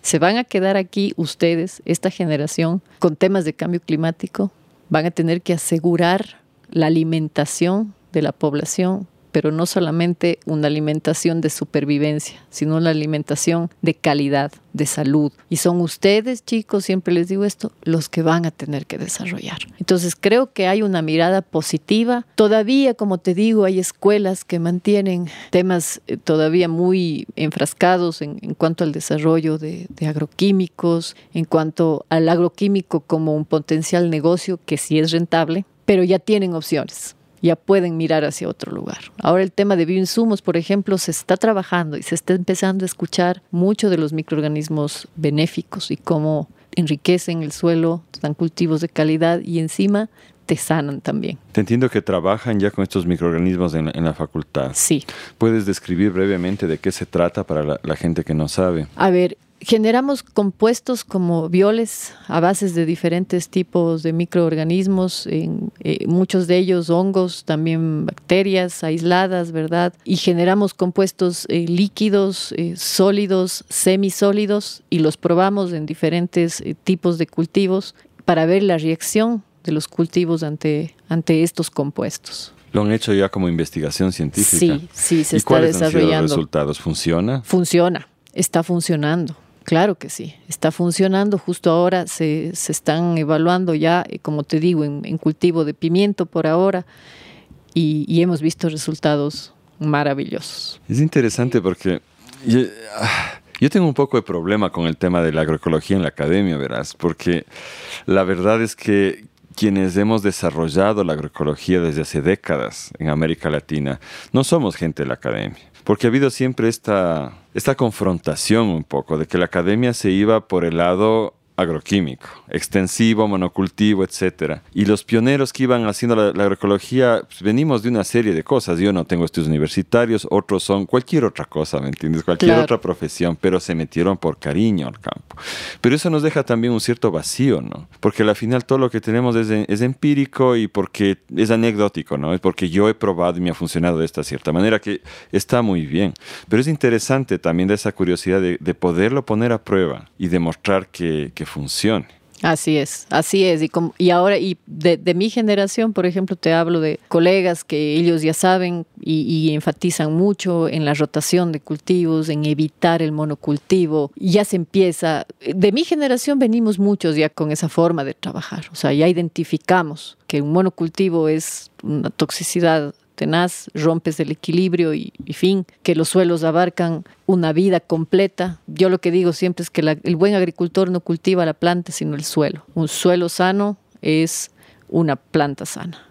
se van a quedar aquí ustedes, esta generación, con temas de cambio climático, van a tener que asegurar la alimentación de la población pero no solamente una alimentación de supervivencia, sino una alimentación de calidad, de salud. Y son ustedes, chicos, siempre les digo esto, los que van a tener que desarrollar. Entonces creo que hay una mirada positiva. Todavía, como te digo, hay escuelas que mantienen temas eh, todavía muy enfrascados en, cuanto al desarrollo de, de agroquímicos, en cuanto al agroquímico como un potencial negocio que sí es rentable, pero ya tienen opciones ya pueden mirar hacia otro lugar. Ahora el tema de bioinsumos, por ejemplo, se está trabajando y se está empezando a escuchar mucho de los microorganismos benéficos y cómo enriquecen el suelo, dan cultivos de calidad y encima te sanan también. Te entiendo que trabajan ya con estos microorganismos en la, facultad. Sí. ¿Puedes describir brevemente de qué se trata para la, la gente que no sabe? A ver, generamos compuestos como violes a bases de diferentes tipos de microorganismos, en, eh, muchos de ellos hongos, también bacterias aisladas, ¿verdad? Y generamos compuestos eh, líquidos, eh, sólidos, semisólidos y los probamos en diferentes tipos de cultivos para ver la reacción de los cultivos ante, ante estos compuestos. Lo han hecho ya como investigación científica. Sí, sí, se ¿Y está cuáles desarrollando. Han sido los resultados? ¿Funciona? Funciona, está funcionando. Claro que sí, está funcionando. Justo ahora se, se están evaluando ya, eh, como te digo, en, cultivo de pimiento por ahora y, hemos visto resultados maravillosos. Es interesante porque ah, yo, tengo un poco de problema con el tema de la agroecología en la academia, verás, porque la verdad es que quienes hemos desarrollado la agroecología desde hace décadas en América Latina no somos gente de la academia porque ha habido siempre esta, esta confrontación un poco de que la academia se iba por el lado agroquímico, extensivo, monocultivo, etcétera. Y los pioneros que iban haciendo la, agroecología, pues, venimos de una serie de cosas. Yo no tengo estudios universitarios, otros son cualquier otra cosa, ¿me entiendes? Cualquier otra profesión, pero se metieron por cariño al campo. Pero eso nos deja también un cierto vacío, ¿no? Porque al final todo lo que tenemos es, es empírico y porque es anecdótico, ¿no? Es porque yo he probado y me ha funcionado de esta cierta manera, que está muy bien. Pero es interesante también de esa curiosidad de, de poderlo poner a prueba y demostrar que, que funcione. Así es, así es. Y, y ahora, y de, mi generación, por ejemplo, te hablo de colegas que ellos ya saben y, enfatizan mucho en la rotación de cultivos, en evitar el monocultivo. Ya se empieza. De mi generación venimos muchos ya con esa forma de trabajar. O sea, ya identificamos que un monocultivo es una toxicidad tenaz, rompes el equilibrio y, fin, que los suelos abarcan una vida completa. Yo lo que digo siempre es que el buen agricultor no cultiva la planta, sino el suelo. Un suelo sano es una planta sana.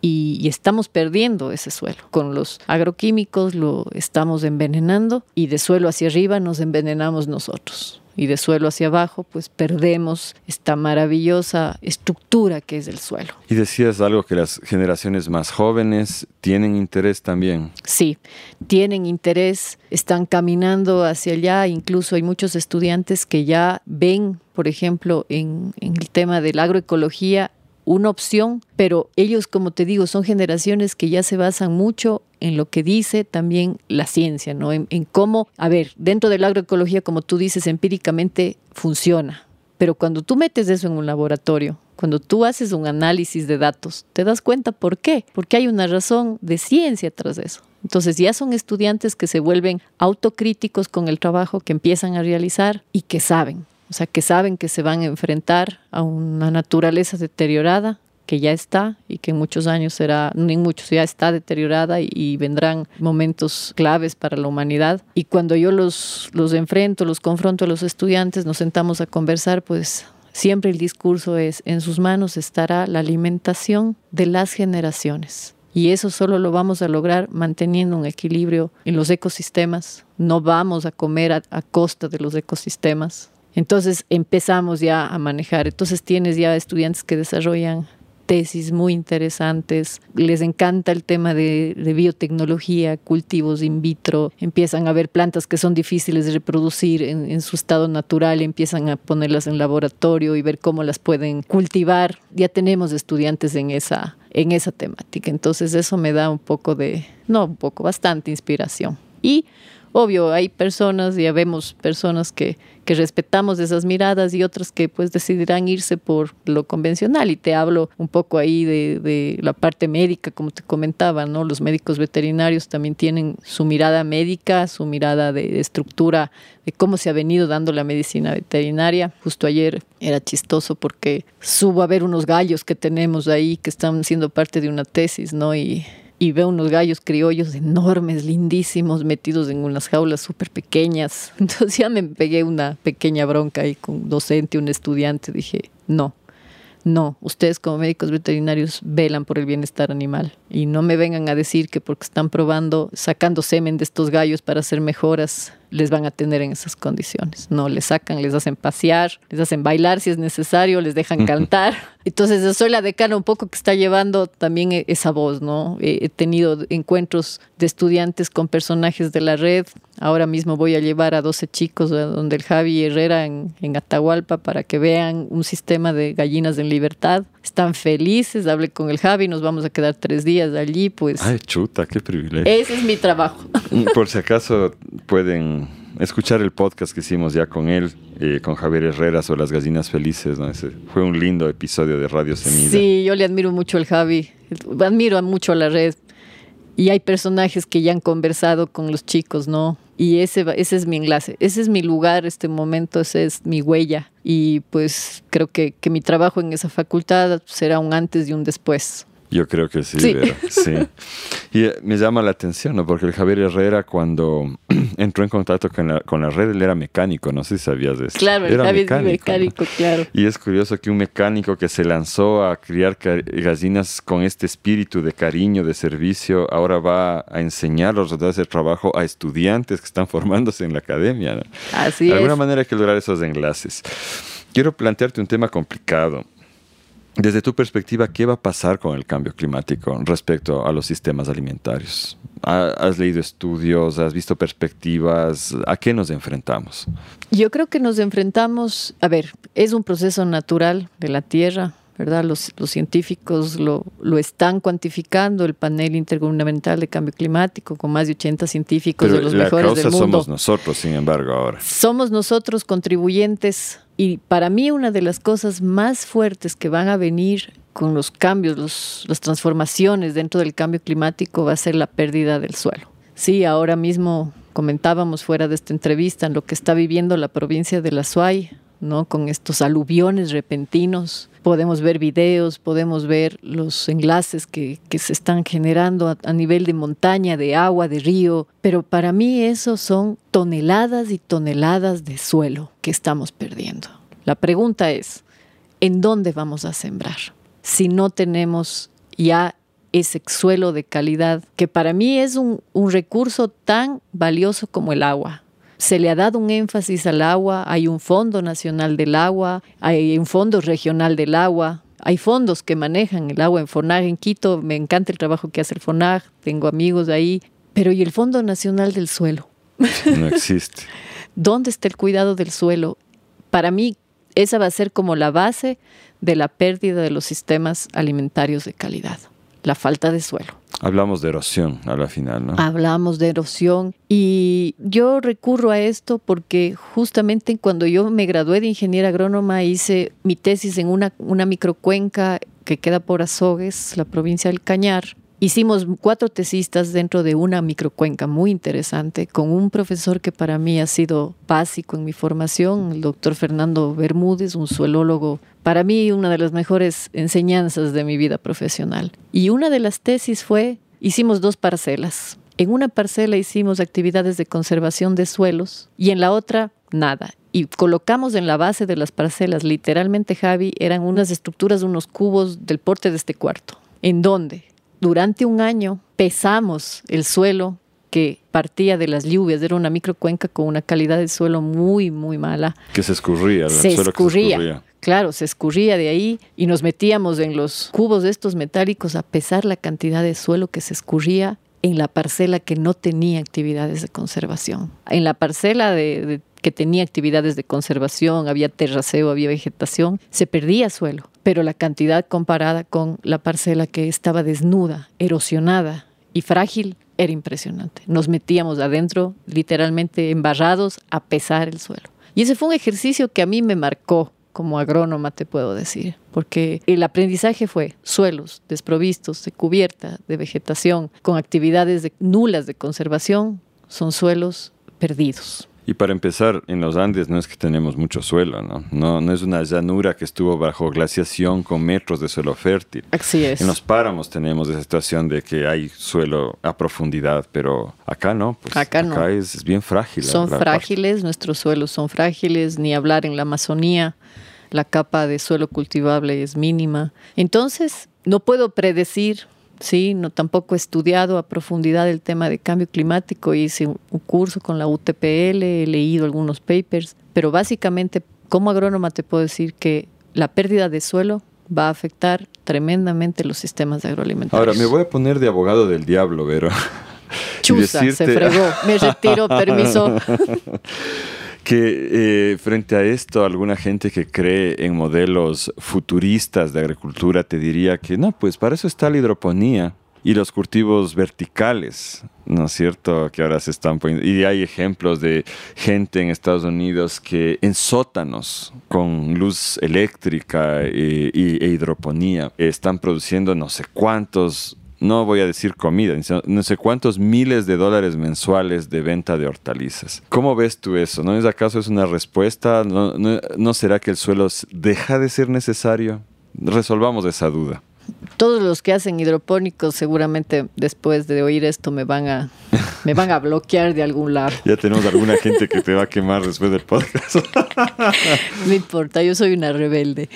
Y, y, estamos perdiendo ese suelo. Con los agroquímicos lo estamos envenenando y de suelo hacia arriba nos envenenamos nosotros y de suelo hacia abajo, pues perdemos esta maravillosa estructura que es el suelo. Y decías algo que las generaciones más jóvenes tienen interés también. Sí, tienen interés, están caminando hacia allá, incluso hay muchos estudiantes que ya ven, por ejemplo, en, en el tema de la agroecología, una opción, pero ellos, como te digo, son generaciones que ya se basan mucho en lo que dice también la ciencia, ¿no? En, cómo, a ver, dentro de la agroecología, como tú dices, empíricamente funciona, pero cuando tú metes eso en un laboratorio, cuando tú haces un análisis de datos, te das cuenta por qué, porque hay una razón de ciencia tras eso. Entonces ya son estudiantes que se vuelven autocríticos con el trabajo que empiezan a realizar y que saben, o sea, que saben que se van a enfrentar a una naturaleza deteriorada que ya está y que en muchos años será, en muchos ya está deteriorada y, vendrán momentos claves para la humanidad. Y cuando yo los, los enfrento, los confronto a los estudiantes, nos sentamos a conversar, pues siempre el discurso es, en sus manos estará la alimentación de las generaciones. Y eso solo lo vamos a lograr manteniendo un equilibrio en los ecosistemas. No vamos a comer a costa de los ecosistemas Entonces empezamos ya a manejar. Entonces tienes ya estudiantes que desarrollan tesis muy interesantes, les encanta el tema de, biotecnología, cultivos in vitro, empiezan a ver plantas que son difíciles de reproducir en, su estado natural, empiezan a ponerlas en laboratorio y ver cómo las pueden cultivar. Ya tenemos estudiantes en esa, en esa temática, entonces eso me da un poco de, no un poco, bastante inspiración. Y obvio, hay personas, ya vemos personas que que respetamos esas miradas y otras que pues decidirán irse por lo convencional. Y te hablo un poco ahí de, la parte médica, como te comentaba, ¿no? Los médicos veterinarios también tienen su mirada médica, su mirada de estructura de cómo se ha venido dando la medicina veterinaria. Justo ayer era chistoso porque subo a ver unos gallos que tenemos ahí que están siendo parte de una tesis, ¿no? Y y veo unos gallos criollos enormes, lindísimos, metidos en unas jaulas súper pequeñas. (laughs) Entonces ya me pegué una pequeña bronca ahí con un docente, un estudiante. Dije, no, no, ustedes como médicos veterinarios velan por el bienestar animal y no me vengan a decir que porque están probando, sacando semen de estos gallos para hacer mejoras, les van a tener en esas condiciones. No, les sacan, les hacen pasear, les hacen bailar si es necesario, les dejan cantar. (laughs) Entonces, soy la decana un poco que está llevando también e-, esa voz, ¿no? He tenido encuentros de estudiantes con personajes de la red. Ahora mismo voy a llevar a 12 chicos donde el Javi Herrera en, en Atahualpa para que vean un sistema de gallinas en libertad. Están felices, hablé con el Javi, nos vamos a quedar tres días allí, pues. Ay, chuta, qué privilegio. Ese es mi trabajo. Por si acaso pueden escuchar el podcast que hicimos ya con él, eh, con Javier Herrera sobre las gallinas felices. ¿no? Ese fue un lindo episodio de Radio Semilla. Sí, yo le admiro mucho al Javi, admiro mucho a la red. Y hay personajes que ya han conversado con los chicos, ¿no? Y ese, ese es mi enlace, ese es mi lugar, este momento, esa es mi huella. Y pues creo que, que mi trabajo en esa facultad será un antes y un después. Yo creo que sí, sí. sí. Y eh, me llama la atención, ¿no? Porque el Javier Herrera cuando (clears throat) entró en contacto con la, con la red, él era mecánico, no sé si sabías de eso. Claro, era mecánico, mecánico claro. Y es curioso que un mecánico que se lanzó a criar gallinas con este espíritu de cariño, de servicio, ahora va a enseñar los resultados del trabajo a estudiantes que están (laughs) formándose en la academia. ¿no? Así De alguna manera hay que lograr esos enlaces. Quiero plantearte un tema complicado. Desde tu perspectiva, ¿qué va a pasar con el cambio climático respecto a los sistemas alimentarios? ¿Has leído estudios? ¿Has visto perspectivas? ¿A qué nos enfrentamos? Yo creo que nos enfrentamos, a ver, es un proceso natural de la Tierra, ¿verdad? Los, científicos lo, lo, están cuantificando, el panel intergubernamental de cambio climático, con más de 80 científicos de los mejores del mundo. somos nosotros, sin embargo, ahora. Somos nosotros contribuyentes y para mí una de las cosas más fuertes que van a venir con los cambios, los, las transformaciones dentro del cambio climático va a ser la pérdida del suelo. Sí, ahora mismo comentábamos fuera de esta entrevista en lo que está viviendo la provincia de La Suay, ¿no? con estos aluviones repentinos. Podemos ver videos, podemos ver los enlaces que, se están generando a, nivel de montaña, de agua, de río, pero para mí eso son toneladas y toneladas de suelo que estamos perdiendo. La pregunta es, ¿en dónde vamos a sembrar? Si no tenemos ya ese suelo de calidad, que para mí es un recurso tan valioso como el agua se le ha dado un énfasis al agua, hay un Fondo Nacional del Agua, hay un Fondo Regional del Agua, hay fondos que manejan el agua en FONAG en Quito, me encanta el trabajo que hace el FONAG, tengo amigos ahí, pero ¿y el Fondo Nacional del Suelo? No existe. (laughs) ¿Dónde está el cuidado del suelo? Para mí, esa va a ser como la base de la pérdida de los sistemas alimentarios de calidad, la falta de suelo. Hablamos de erosión a la final, ¿no? Hablamos de erosión y yo recurro a esto porque justamente cuando yo me gradué de ingeniera agrónoma hice mi tesis en una, una microcuenca que queda por Azogues, la provincia del Cañar, Hicimos cuatro tesistas dentro de una microcuenca muy interesante con un profesor que para mí ha sido básico en mi formación, el doctor Fernando Bermúdez, un suelólogo, para mí una de las mejores enseñanzas de mi vida profesional. Y una de las tesis fue, hicimos dos parcelas. En una parcela hicimos actividades de conservación de suelos y en la otra nada y colocamos en la base de las parcelas, literalmente Javi, eran unas estructuras, unos cubos del porte de este cuarto. ¿En dónde? Durante un año pesamos el suelo porque partía de las lluvias, era una microcuenca con una calidad de suelo muy, muy mala. Que se escurría, el se suelo escurría. Que se escurría. Claro, se escurría de ahí y nos metíamos en los cubos de estos metálicos a pesar la cantidad de suelo que se escurría en la parcela que no tenía actividades de conservación. En la parcela de, que tenía actividades de conservación, había terraceo, había vegetación, se perdía suelo, pero la cantidad comparada con la parcela que estaba desnuda, erosionada y frágil era impresionante. Nos metíamos adentro, literalmente embarrados, a pesar el suelo. Y ese fue un ejercicio que a mí me marcó como agrónoma, te puedo decir, porque el aprendizaje fue suelos desprovistos de cubierta, de vegetación, con actividades nulas de conservación, son suelos perdidos. Y para empezar, en los Andes no es que tenemos mucho suelo, ¿no? No, no es una llanura que estuvo bajo glaciación con metros de suelo fértil. Así es. En los páramos tenemos esa situación de que hay suelo a profundidad, pero acá no. Pues acá, no. Es, bien frágil. Son frágiles, nuestros suelos son frágiles, ni hablar en la Amazonía la capa de suelo cultivable es mínima. Entonces, no puedo predecir, sí, no tampoco he estudiado a profundidad el tema de cambio climático, hice un curso con la UTPL, he leído algunos papers, pero básicamente como agrónoma te puedo decir que la pérdida de suelo va a afectar tremendamente los sistemas agroalimentarios. Ahora, me voy a poner de abogado del diablo, Vero. (laughs) Chusa, se fregó. Me retiro, permiso. (laughs) que eh, frente a esto, alguna gente que cree en modelos futuristas de agricultura te diría que no, pues para eso está la hidroponía y los cultivos verticales, ¿no es cierto? Que ahora se están poniendo. Y hay ejemplos de gente en Estados Unidos que en sótanos con luz eléctrica eh, e hidroponía están produciendo no sé cuántos no voy a decir comida, no sé cuántos miles de dólares mensuales de venta de hortalizas. ¿Cómo ves tú eso? ¿No es acaso es una respuesta? ¿No, será que el suelo deja de ser necesario? Resolvamos esa duda. Todos los que hacen hidropónicos seguramente después de oír esto me van a me van a bloquear de algún lado. Ya tenemos alguna gente que te va a quemar después del podcast. (laughs) no importa, yo soy una rebelde.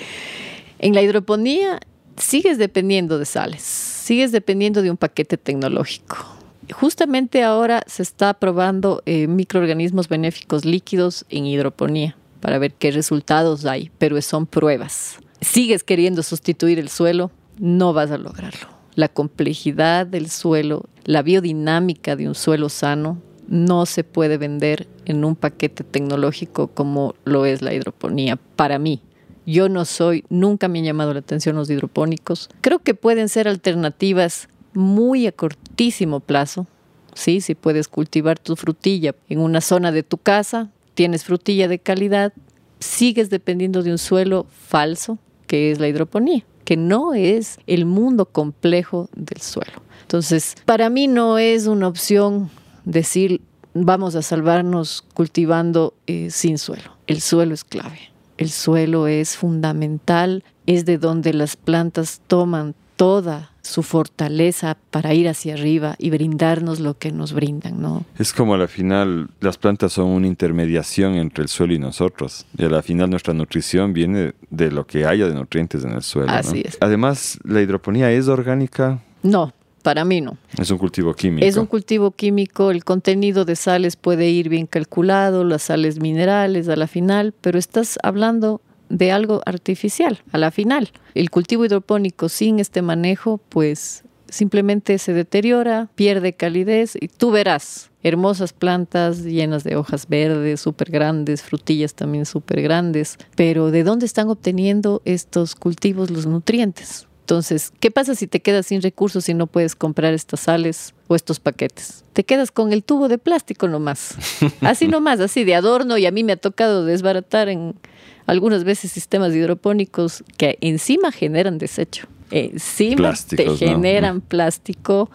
En la hidroponía sigues dependiendo de sales sigues dependiendo de un paquete tecnológico. Justamente ahora se está probando eh, microorganismos benéficos líquidos en hidroponía para ver qué resultados hay, pero son pruebas. Sigues queriendo sustituir el suelo, no vas a lograrlo. La complejidad del suelo, la biodinámica de un suelo sano, no se puede vender en un paquete tecnológico como lo es la hidroponía, para mí. Yo no soy, nunca me han llamado la atención los hidropónicos. Creo que pueden ser alternativas muy a cortísimo plazo. Sí, si puedes cultivar tu frutilla en una zona de tu casa, tienes frutilla de calidad, sigues dependiendo de un suelo falso, que es la hidroponía, que no es el mundo complejo del suelo. Entonces, para mí no es una opción decir vamos a salvarnos cultivando eh, sin suelo. El suelo es clave el suelo es fundamental, es de donde las plantas toman toda su fortaleza para ir hacia arriba y brindarnos lo que nos brindan, ¿no? Es como a la final las plantas son una intermediación entre el suelo y nosotros. Y a la final nuestra nutrición viene de lo que haya de nutrientes en el suelo. Así es. Además, ¿la hidroponía es orgánica? No, para mí no. Es un cultivo químico. Es un cultivo químico, el contenido de sales puede ir bien calculado, las sales minerales a la final, pero estás hablando de algo artificial a la final. El cultivo hidropónico sin este manejo, pues simplemente se deteriora, pierde calidez y tú verás hermosas plantas llenas de hojas verdes, súper grandes, frutillas también súper grandes, pero ¿de dónde están obteniendo estos cultivos los nutrientes? Entonces, ¿qué pasa si te quedas sin recursos y no puedes comprar estas sales o estos paquetes? Te quedas con el tubo de plástico nomás. (laughs) Así nomás, así de adorno y a mí me ha tocado desbaratar en algunas veces sistemas hidropónicos que encima generan desecho. Encima te generan plástico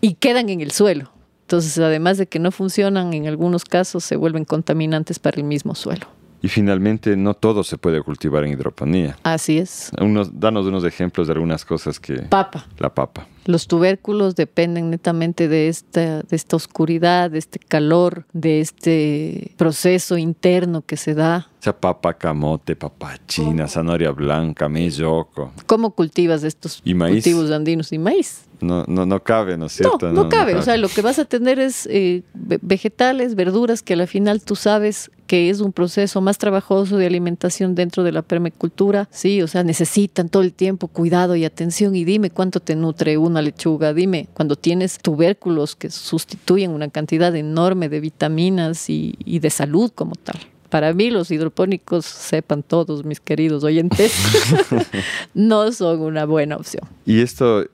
y quedan en el suelo. Entonces, además de que no funcionan, en algunos casos se vuelven contaminantes para el mismo suelo. Y finalmente, no todo se puede cultivar en hidroponía. Así es. Unos, danos unos ejemplos de algunas cosas que... Papa. La papa. Los tubérculos dependen netamente de esta, de esta oscuridad, de este calor, de este proceso interno que se da. O sea, papa camote, papa china, zanahoria blanca, melloco. ¿Cómo cultivas estos cultivos andinos y maíz? No, no, no cabe, ¿no es cierto? No, no, cabe. O sea, lo que vas a tener es eh, vegetales, verduras, que al final tú sabes que es un proceso más trabajoso de alimentación dentro de la permacultura, sí, o sea, necesitan todo el tiempo cuidado y atención y dime cuánto te nutre una lechuga, dime cuando tienes tubérculos que sustituyen una cantidad enorme de vitaminas y, y de salud como tal para mí los hidropónicos, sepan todos mis queridos oyentes, (laughs) no son una buena opción. Y esto eh,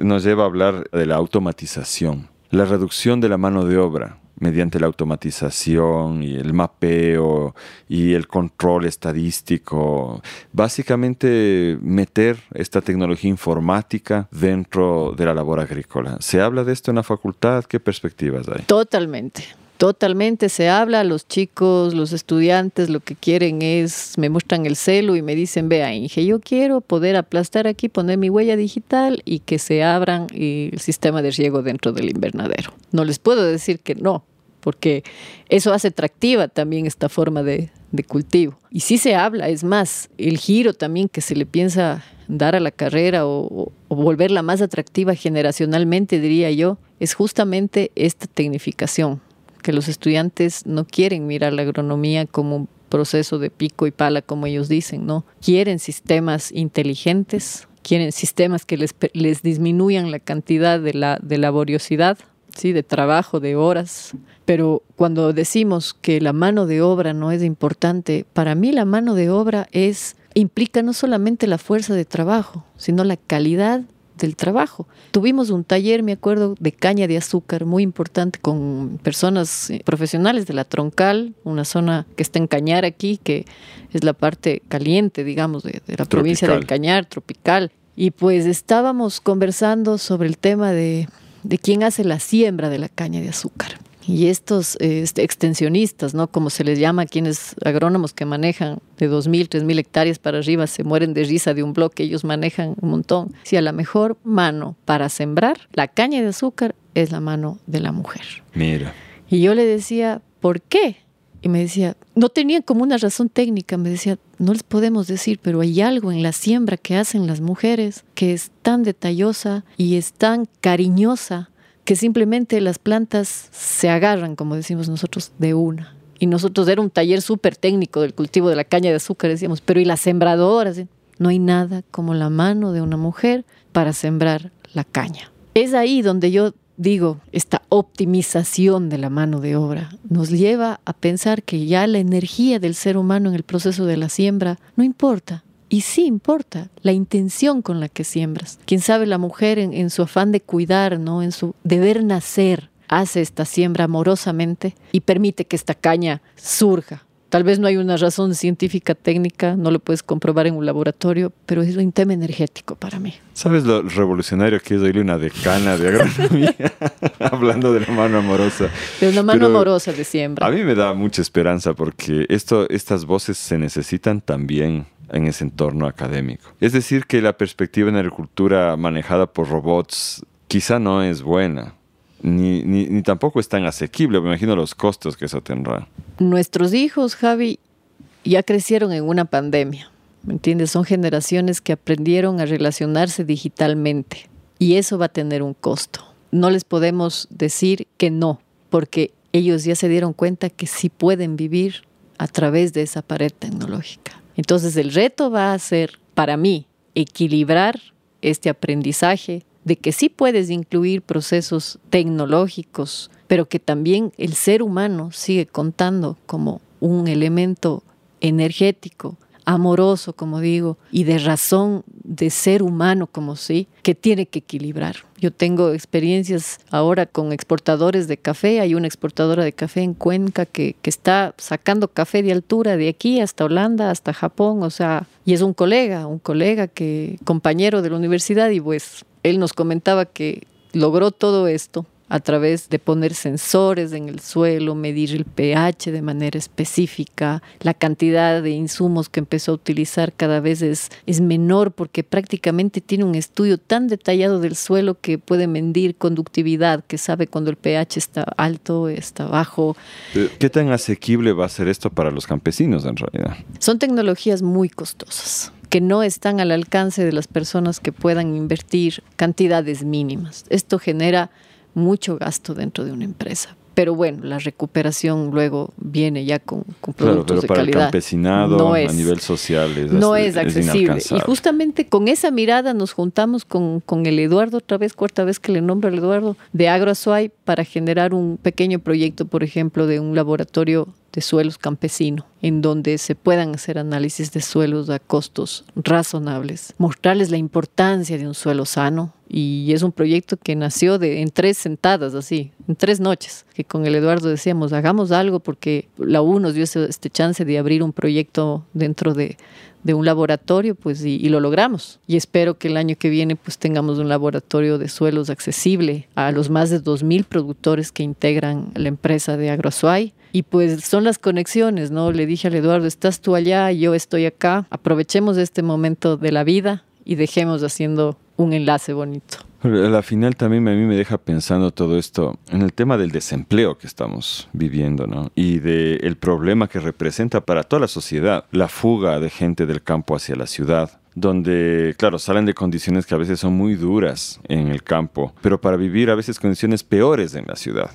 nos lleva a hablar de la automatización, la reducción de la mano de obra mediante la automatización y el mapeo y el control estadístico. Básicamente meter esta tecnología informática dentro de la labor agrícola. ¿Se habla de esto en la facultad? ¿Qué perspectivas hay? Totalmente. Totalmente se habla, los chicos, los estudiantes lo que quieren es, me muestran el celo y me dicen, vea Inge, yo quiero poder aplastar aquí, poner mi huella digital y que se abran el sistema de riego dentro del invernadero. No les puedo decir que no, porque eso hace atractiva también esta forma de, cultivo. Y sí se habla, es más, el giro también que se le piensa dar a la carrera o volverla más atractiva generacionalmente, diría yo, es justamente esta tecnificación que los estudiantes no quieren mirar la agronomía como un proceso de pico y pala, como ellos dicen, ¿no? Quieren sistemas inteligentes, quieren sistemas que les, les disminuyan la cantidad de, la, de laboriosidad, ¿sí? de trabajo, de horas. Pero cuando decimos que la mano de obra no es importante, para mí la mano de obra es implica no solamente la fuerza de trabajo, sino la calidad del trabajo. Tuvimos un taller, me acuerdo, de caña de azúcar muy importante con personas eh, profesionales de la Troncal, una zona que está en Cañar aquí, que es la parte caliente, digamos, de, la provincia del Cañar, tropical. Y pues estábamos conversando sobre el tema de, de quién hace la siembra de la caña de azúcar. Y estos este, extensionistas, ¿no? Como se les llama a quienes agrónomos que manejan de 2.000, 3.000 hectáreas para arriba, se mueren de risa de un bloque, ellos manejan un montón. Si a la mejor mano para sembrar la caña de azúcar es la mano de la mujer. Mira. Y yo le decía, ¿por qué? Y me decía, no tenían como una razón técnica, me decía, no les podemos decir, pero hay algo en la siembra que hacen las mujeres que es tan detallosa y es tan cariñosa que simplemente las plantas se agarran, como decimos nosotros, de una. Y nosotros era un taller súper técnico del cultivo de la caña de azúcar, decíamos, pero ¿y las sembradoras? No hay nada como la mano de una mujer para sembrar la caña. Es ahí donde yo digo, esta optimización de la mano de obra nos lleva a pensar que ya la energía del ser humano en el proceso de la siembra no importa, y sí importa la intención con la que siembras. Quién sabe, la mujer en, su afán de cuidar, ¿no? en su deber nacer, hace esta siembra amorosamente y permite que esta caña surja. Tal vez no hay una razón científica técnica, no lo puedes comprobar en un laboratorio, pero es un tema energético para mí. ¿Sabes lo revolucionario que es oírle una decana de agronomía (laughs) hablando de la mano amorosa? De una mano amorosa de siembra. A mí me da mucha esperanza porque esto, estas voces se necesitan también en ese entorno académico. Es decir, que la perspectiva en agricultura manejada por robots quizá no es buena. Ni, ni, tampoco es tan asequible, me imagino los costos que eso tendrá. Nuestros hijos, Javi, ya crecieron en una pandemia, ¿me entiendes? Son generaciones que aprendieron a relacionarse digitalmente y eso va a tener un costo. No les podemos decir que no, porque ellos ya se dieron cuenta que sí pueden vivir a través de esa pared tecnológica. Entonces el reto va a ser para mí equilibrar este aprendizaje de que sí puedes incluir procesos tecnológicos, pero que también el ser humano sigue contando como un elemento energético amoroso, como digo, y de razón de ser humano, como sí, que tiene que equilibrar. Yo tengo experiencias ahora con exportadores de café. Hay una exportadora de café en Cuenca que, que está sacando café de altura de aquí hasta Holanda, hasta Japón, o sea, y es un colega, un colega que, compañero de la universidad, y pues él nos comentaba que logró todo esto a través de poner sensores en el suelo, medir el pH de manera específica, la cantidad de insumos que empezó a utilizar cada vez es, es menor porque prácticamente tiene un estudio tan detallado del suelo que puede medir conductividad, que sabe cuando el pH está alto, está bajo. Eh, ¿Qué tan asequible va a ser esto para los campesinos en realidad? Son tecnologías muy costosas que no están al alcance de las personas que puedan invertir cantidades mínimas. Esto genera mucho gasto dentro de una empresa. Pero bueno, la recuperación luego viene ya con, con productos claro, pero para el campesinado a nivel social es, no es, accesible. y justamente con esa mirada nos juntamos con, con, el Eduardo, otra vez, cuarta vez que le nombro al Eduardo, de AgroAzuay para generar un pequeño proyecto, por ejemplo, de un laboratorio de suelos campesino, en donde se puedan hacer análisis de suelos a costos razonables, mostrarles la importancia de un suelo sano, y es un proyecto que nació de, en tres sentadas, así, en tres noches, que con el Eduardo decíamos, hagamos algo porque la U nos dio este chance de abrir un proyecto dentro de, un laboratorio, pues, y, y, lo logramos. Y espero que el año que viene, pues, tengamos un laboratorio de suelos accesible a los más de 2.000 productores que integran la empresa de Agroazuay. Y pues son las conexiones, ¿no? Le dije al Eduardo, estás tú allá, yo estoy acá, aprovechemos este momento de la vida y dejemos haciendo un enlace bonito. La final también a mí me deja pensando todo esto en el tema del desempleo que estamos viviendo, ¿no? Y del el problema que representa para toda la sociedad la fuga de gente del campo hacia la ciudad donde, claro, salen de condiciones que a veces son muy duras en el campo, pero para vivir a veces condiciones peores en la ciudad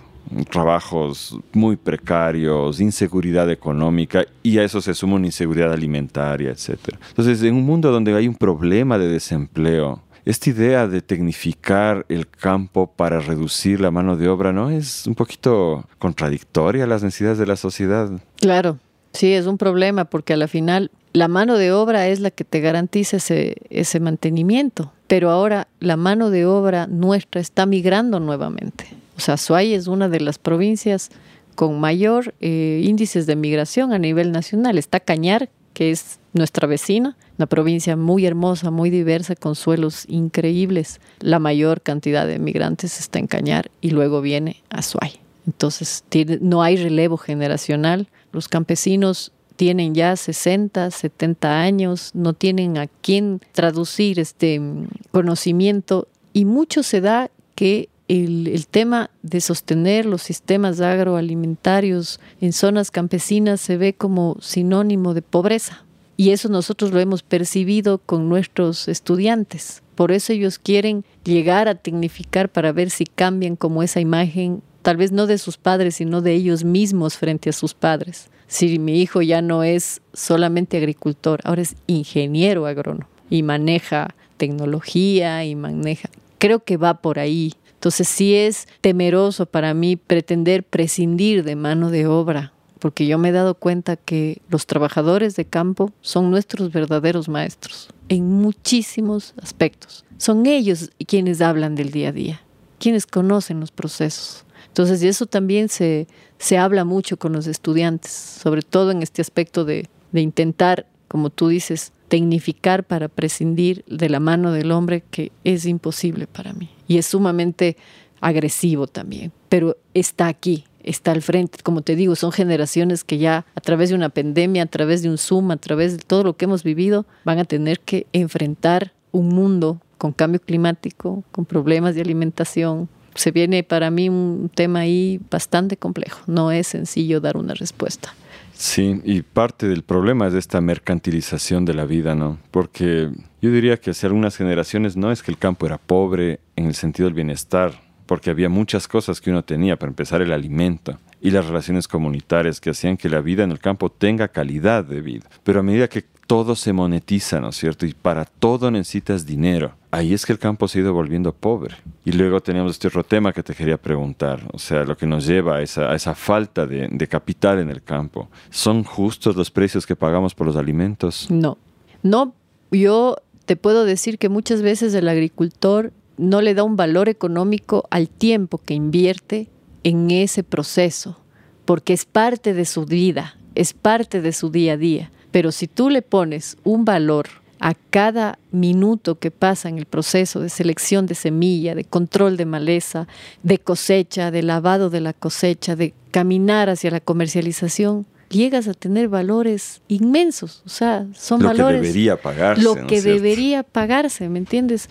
trabajos muy precarios, inseguridad económica y a eso se suma una inseguridad alimentaria, etc. Entonces, en un mundo donde hay un problema de desempleo, esta idea de tecnificar el campo para reducir la mano de obra, ¿no? Es un poquito contradictoria a las necesidades de la sociedad. Claro, sí, es un problema porque a la final la mano de obra es la que te garantiza ese, ese mantenimiento, pero ahora la mano de obra nuestra está migrando nuevamente. O sea, Suay es una de las provincias con mayor eh, índices de migración a nivel nacional. Está Cañar, que es nuestra vecina, una provincia muy hermosa, muy diversa, con suelos increíbles. La mayor cantidad de migrantes está en Cañar y luego viene a Suay. Entonces, no hay relevo generacional. Los campesinos tienen ya 60, 70 años, no tienen a quién traducir este mm, conocimiento y mucho se da que el, tema de sostener los sistemas agroalimentarios en zonas campesinas se ve como sinónimo de pobreza. Y eso nosotros lo hemos percibido con nuestros estudiantes. Por eso ellos quieren llegar a tecnificar para ver si cambian como esa imagen, tal vez no de sus padres, sino de ellos mismos frente a sus padres. Si mi hijo ya no es solamente agricultor, ahora es ingeniero agrónomo y maneja tecnología y maneja... Creo que va por ahí. Entonces sí es temeroso para mí pretender prescindir de mano de obra porque yo me he dado cuenta que los trabajadores de campo son nuestros verdaderos maestros en muchísimos aspectos. Son ellos quienes hablan del día a día, quienes conocen los procesos. Entonces, y eso también se, se habla mucho con los estudiantes, sobre todo en este aspecto de, de intentar, como tú dices, tecnificar para prescindir de la mano del hombre, que es imposible para mí. Y es sumamente agresivo también, pero está aquí, está al frente. Como te digo, son generaciones que ya a través de una pandemia, a través de un Zoom, a través de todo lo que hemos vivido, van a tener que enfrentar un mundo con cambio climático, con problemas de alimentación. Se viene para mí un tema ahí bastante complejo. No es sencillo dar una respuesta. Sí, y parte del problema es esta mercantilización de la vida, ¿no? Porque yo diría que hace algunas generaciones no es que el campo era pobre en el sentido del bienestar, porque había muchas cosas que uno tenía, para empezar el alimento y las relaciones comunitarias que hacían que la vida en el campo tenga calidad de vida. Pero a medida que todo se monetiza, ¿no es cierto? Y para todo necesitas dinero. Ahí es que el campo se ha ido volviendo pobre. Y luego tenemos este otro tema que te quería preguntar, o sea, lo que nos lleva a esa, esa falta de, de capital en el campo. ¿Son justos los precios que pagamos por los alimentos? No, no, yo te puedo decir que muchas veces el agricultor no le da un valor económico al tiempo que invierte en ese proceso, porque es parte de su vida, es parte de su día a día. Pero si tú le pones un valor a cada minuto que pasa en el proceso de selección de semilla, de control de maleza, de cosecha, de lavado de la cosecha, de caminar hacia la comercialización, llegas a tener valores inmensos, o sea, son valores... Lo que debería pagarse. Lo que debería pagarse, ¿me entiendes?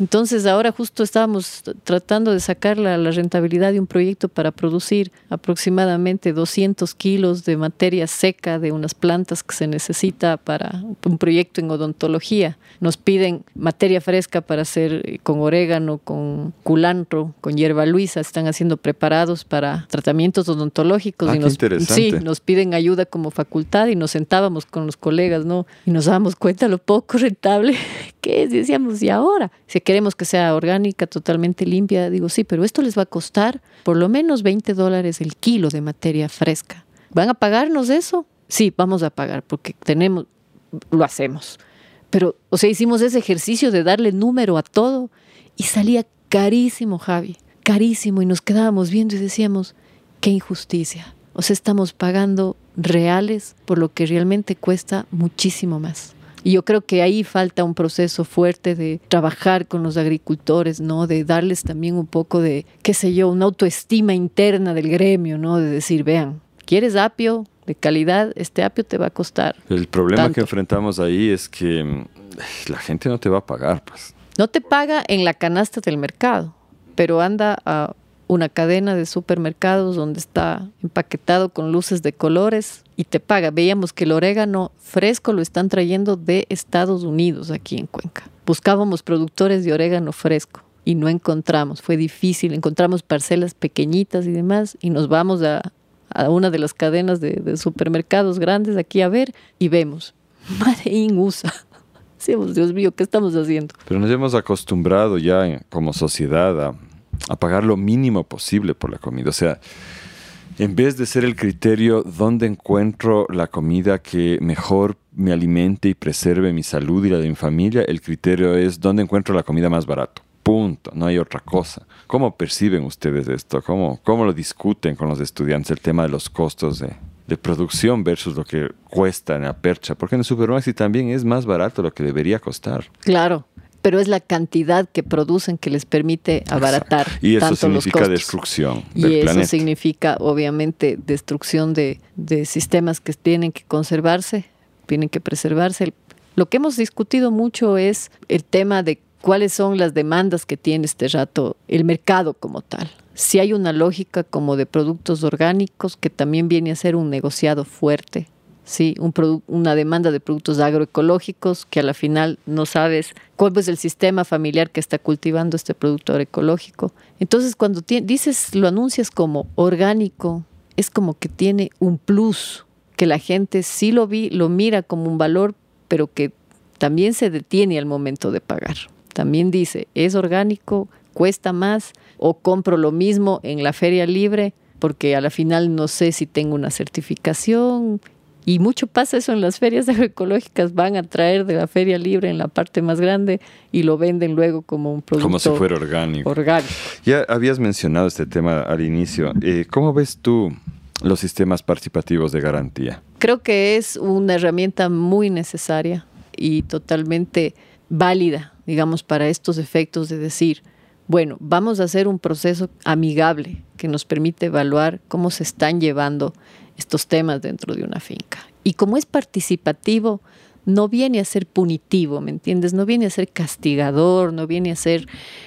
Entonces ahora justo estábamos tratando de sacar la, rentabilidad de un proyecto para producir aproximadamente 200 kilos de materia seca de unas plantas que se necesita para un proyecto en odontología. Nos piden materia fresca para hacer eh, con orégano, con culantro, con hierba luisa. Están haciendo preparados para tratamientos odontológicos. Ah, y nos, interesante. Sí, nos piden ayuda como facultad y nos sentábamos con los colegas, ¿no? Y nos dábamos cuenta lo poco rentable (laughs) que es. decíamos, ¿y ahora? Si queremos que sea orgánica, totalmente limpia, digo, sí, pero esto les va a costar por lo menos 20 dólares el kilo de materia fresca. ¿Van a pagarnos eso? Sí, vamos a pagar porque tenemos, lo hacemos. Pero, o sea, hicimos ese ejercicio de darle número a todo y salía carísimo, Javi, carísimo. Y nos quedábamos viendo y decíamos, qué injusticia. O sea, estamos pagando reales por lo que realmente cuesta muchísimo más. Y yo creo que ahí falta un proceso fuerte de trabajar con los agricultores, ¿no? De darles también un poco de, qué sé yo, una autoestima interna del gremio, ¿no? De decir, vean, ¿quieres apio de calidad? Este apio te va a costar. El problema que enfrentamos ahí es que la gente no te va a pagar, pues. No te paga en la canasta del mercado, pero anda a una cadena de supermercados donde está empaquetado con luces de colores y te paga. Veíamos que el orégano fresco lo están trayendo de Estados Unidos aquí en Cuenca. Buscábamos productores de orégano fresco y no encontramos. Fue difícil. Encontramos parcelas pequeñitas y demás y nos vamos a, una de las cadenas de, supermercados grandes aquí a ver y vemos. (laughs) Made in USA. (laughs) Dios mío, ¿qué estamos haciendo? Pero nos hemos acostumbrado ya como sociedad a a pagar lo mínimo posible por la comida. O sea, en vez de ser el criterio dónde encuentro la comida que mejor me alimente y preserve mi salud y la de mi familia, el criterio es dónde encuentro la comida más barato. Punto, no hay otra cosa. ¿Cómo perciben ustedes esto? ¿Cómo, cómo lo discuten con los estudiantes el tema de los costos de, de producción versus lo que cuesta en la percha? Porque en el supermercado también es más barato lo que debería costar. Claro, pero es la cantidad que producen que les permite abaratar. Y eso significa destrucción. y eso significa, obviamente, destrucción de, de sistemas que tienen que conservarse, tienen que preservarse. Lo que hemos discutido mucho es el tema de cuáles son las demandas que tiene este rato el mercado como tal. Si hay una lógica como de productos orgánicos que también viene a ser un negociado fuerte ¿sí? Un una demanda de productos agroecológicos que a la final no sabes cuál es el sistema familiar que está cultivando este producto agroecológico. Entonces, cuando dices, lo anuncias como orgánico, es como que tiene un plus, que la gente sí lo, vi, lo mira como un valor, pero que también se detiene al momento de pagar. También dice, es orgánico, cuesta más, o compro lo mismo en la feria libre, porque a la final no sé si tengo una certificación, y mucho pasa eso en las ferias (laughs) agroecológicas, van a traer de la feria libre en la parte más grande y lo venden luego como un producto. Como si fuera orgánico. orgánico. Ya habías mencionado este tema al inicio. Eh, ¿Cómo ves tú los sistemas participativos de garantía? Creo que es una herramienta muy necesaria y totalmente válida, digamos, para estos efectos de decir, bueno, vamos a hacer un proceso amigable que nos permite evaluar cómo se están llevando estos temas dentro de una finca. Y como es participativo, no viene a ser punitivo, ¿me entiendes? No viene a ser castigador, no viene a ser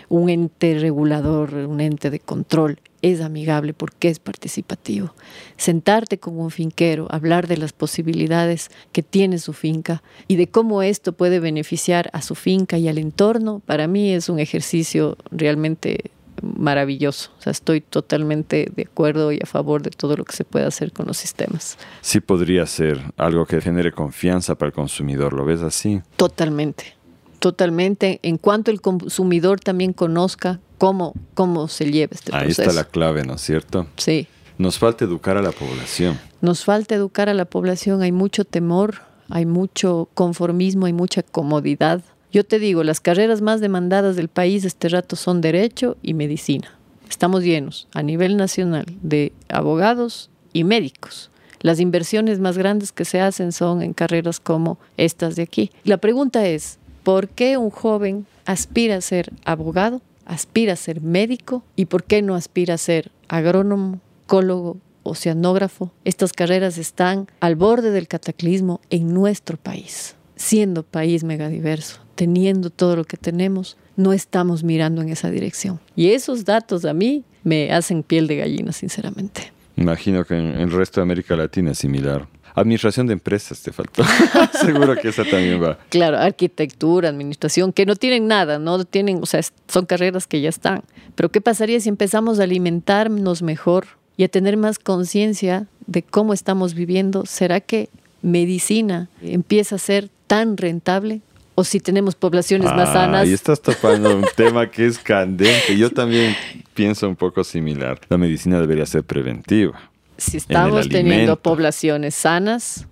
un ente regulador, un ente de control. Es amigable porque es participativo. Sentarte con un finquero, hablar de las posibilidades que tiene su finca y de cómo esto puede beneficiar a su finca y al entorno, para mí es un ejercicio realmente maravilloso. O sea, estoy totalmente de acuerdo y a favor de todo lo que se puede hacer con los sistemas. Sí podría ser algo que genere confianza para el consumidor, ¿lo ves así? Totalmente, totalmente. En cuanto el consumidor también conozca cómo, cómo se lleva este proceso. Ahí está la clave, ¿no es cierto? Sí. Nos falta educar a la población. Nos falta educar a la población, hay mucho temor, hay mucho conformismo, hay mucha comodidad yo te digo, las carreras más demandadas del país este rato son derecho y medicina. Estamos llenos a nivel nacional de abogados y médicos. Las inversiones más grandes que se hacen son en carreras como estas de aquí. La pregunta es, ¿por qué un joven aspira a ser abogado, aspira a ser médico y por qué no aspira a ser agrónomo, ecólogo, oceanógrafo? Estas carreras están al borde del cataclismo en nuestro país, siendo país megadiverso, teniendo todo lo que tenemos, no estamos mirando en esa dirección. Y esos datos a mí me hacen piel de gallina, sinceramente. Imagino que en el resto de América Latina es similar. Administración de empresas te faltó. (laughs) Seguro que esa también va. Claro, arquitectura, administración, que no tienen nada, no tienen, o sea, son carreras que ya están. Pero ¿qué pasaría si empezamos a alimentarnos mejor y a tener más conciencia de cómo estamos viviendo? ¿Será que medicina empieza a ser tan rentable? O si tenemos poblaciones más sanas. Y estás topando un (laughs) tema que es candente. Yo también pienso un poco similar. La medicina debería ser preventiva. Si estamos teniendo poblaciones sanas,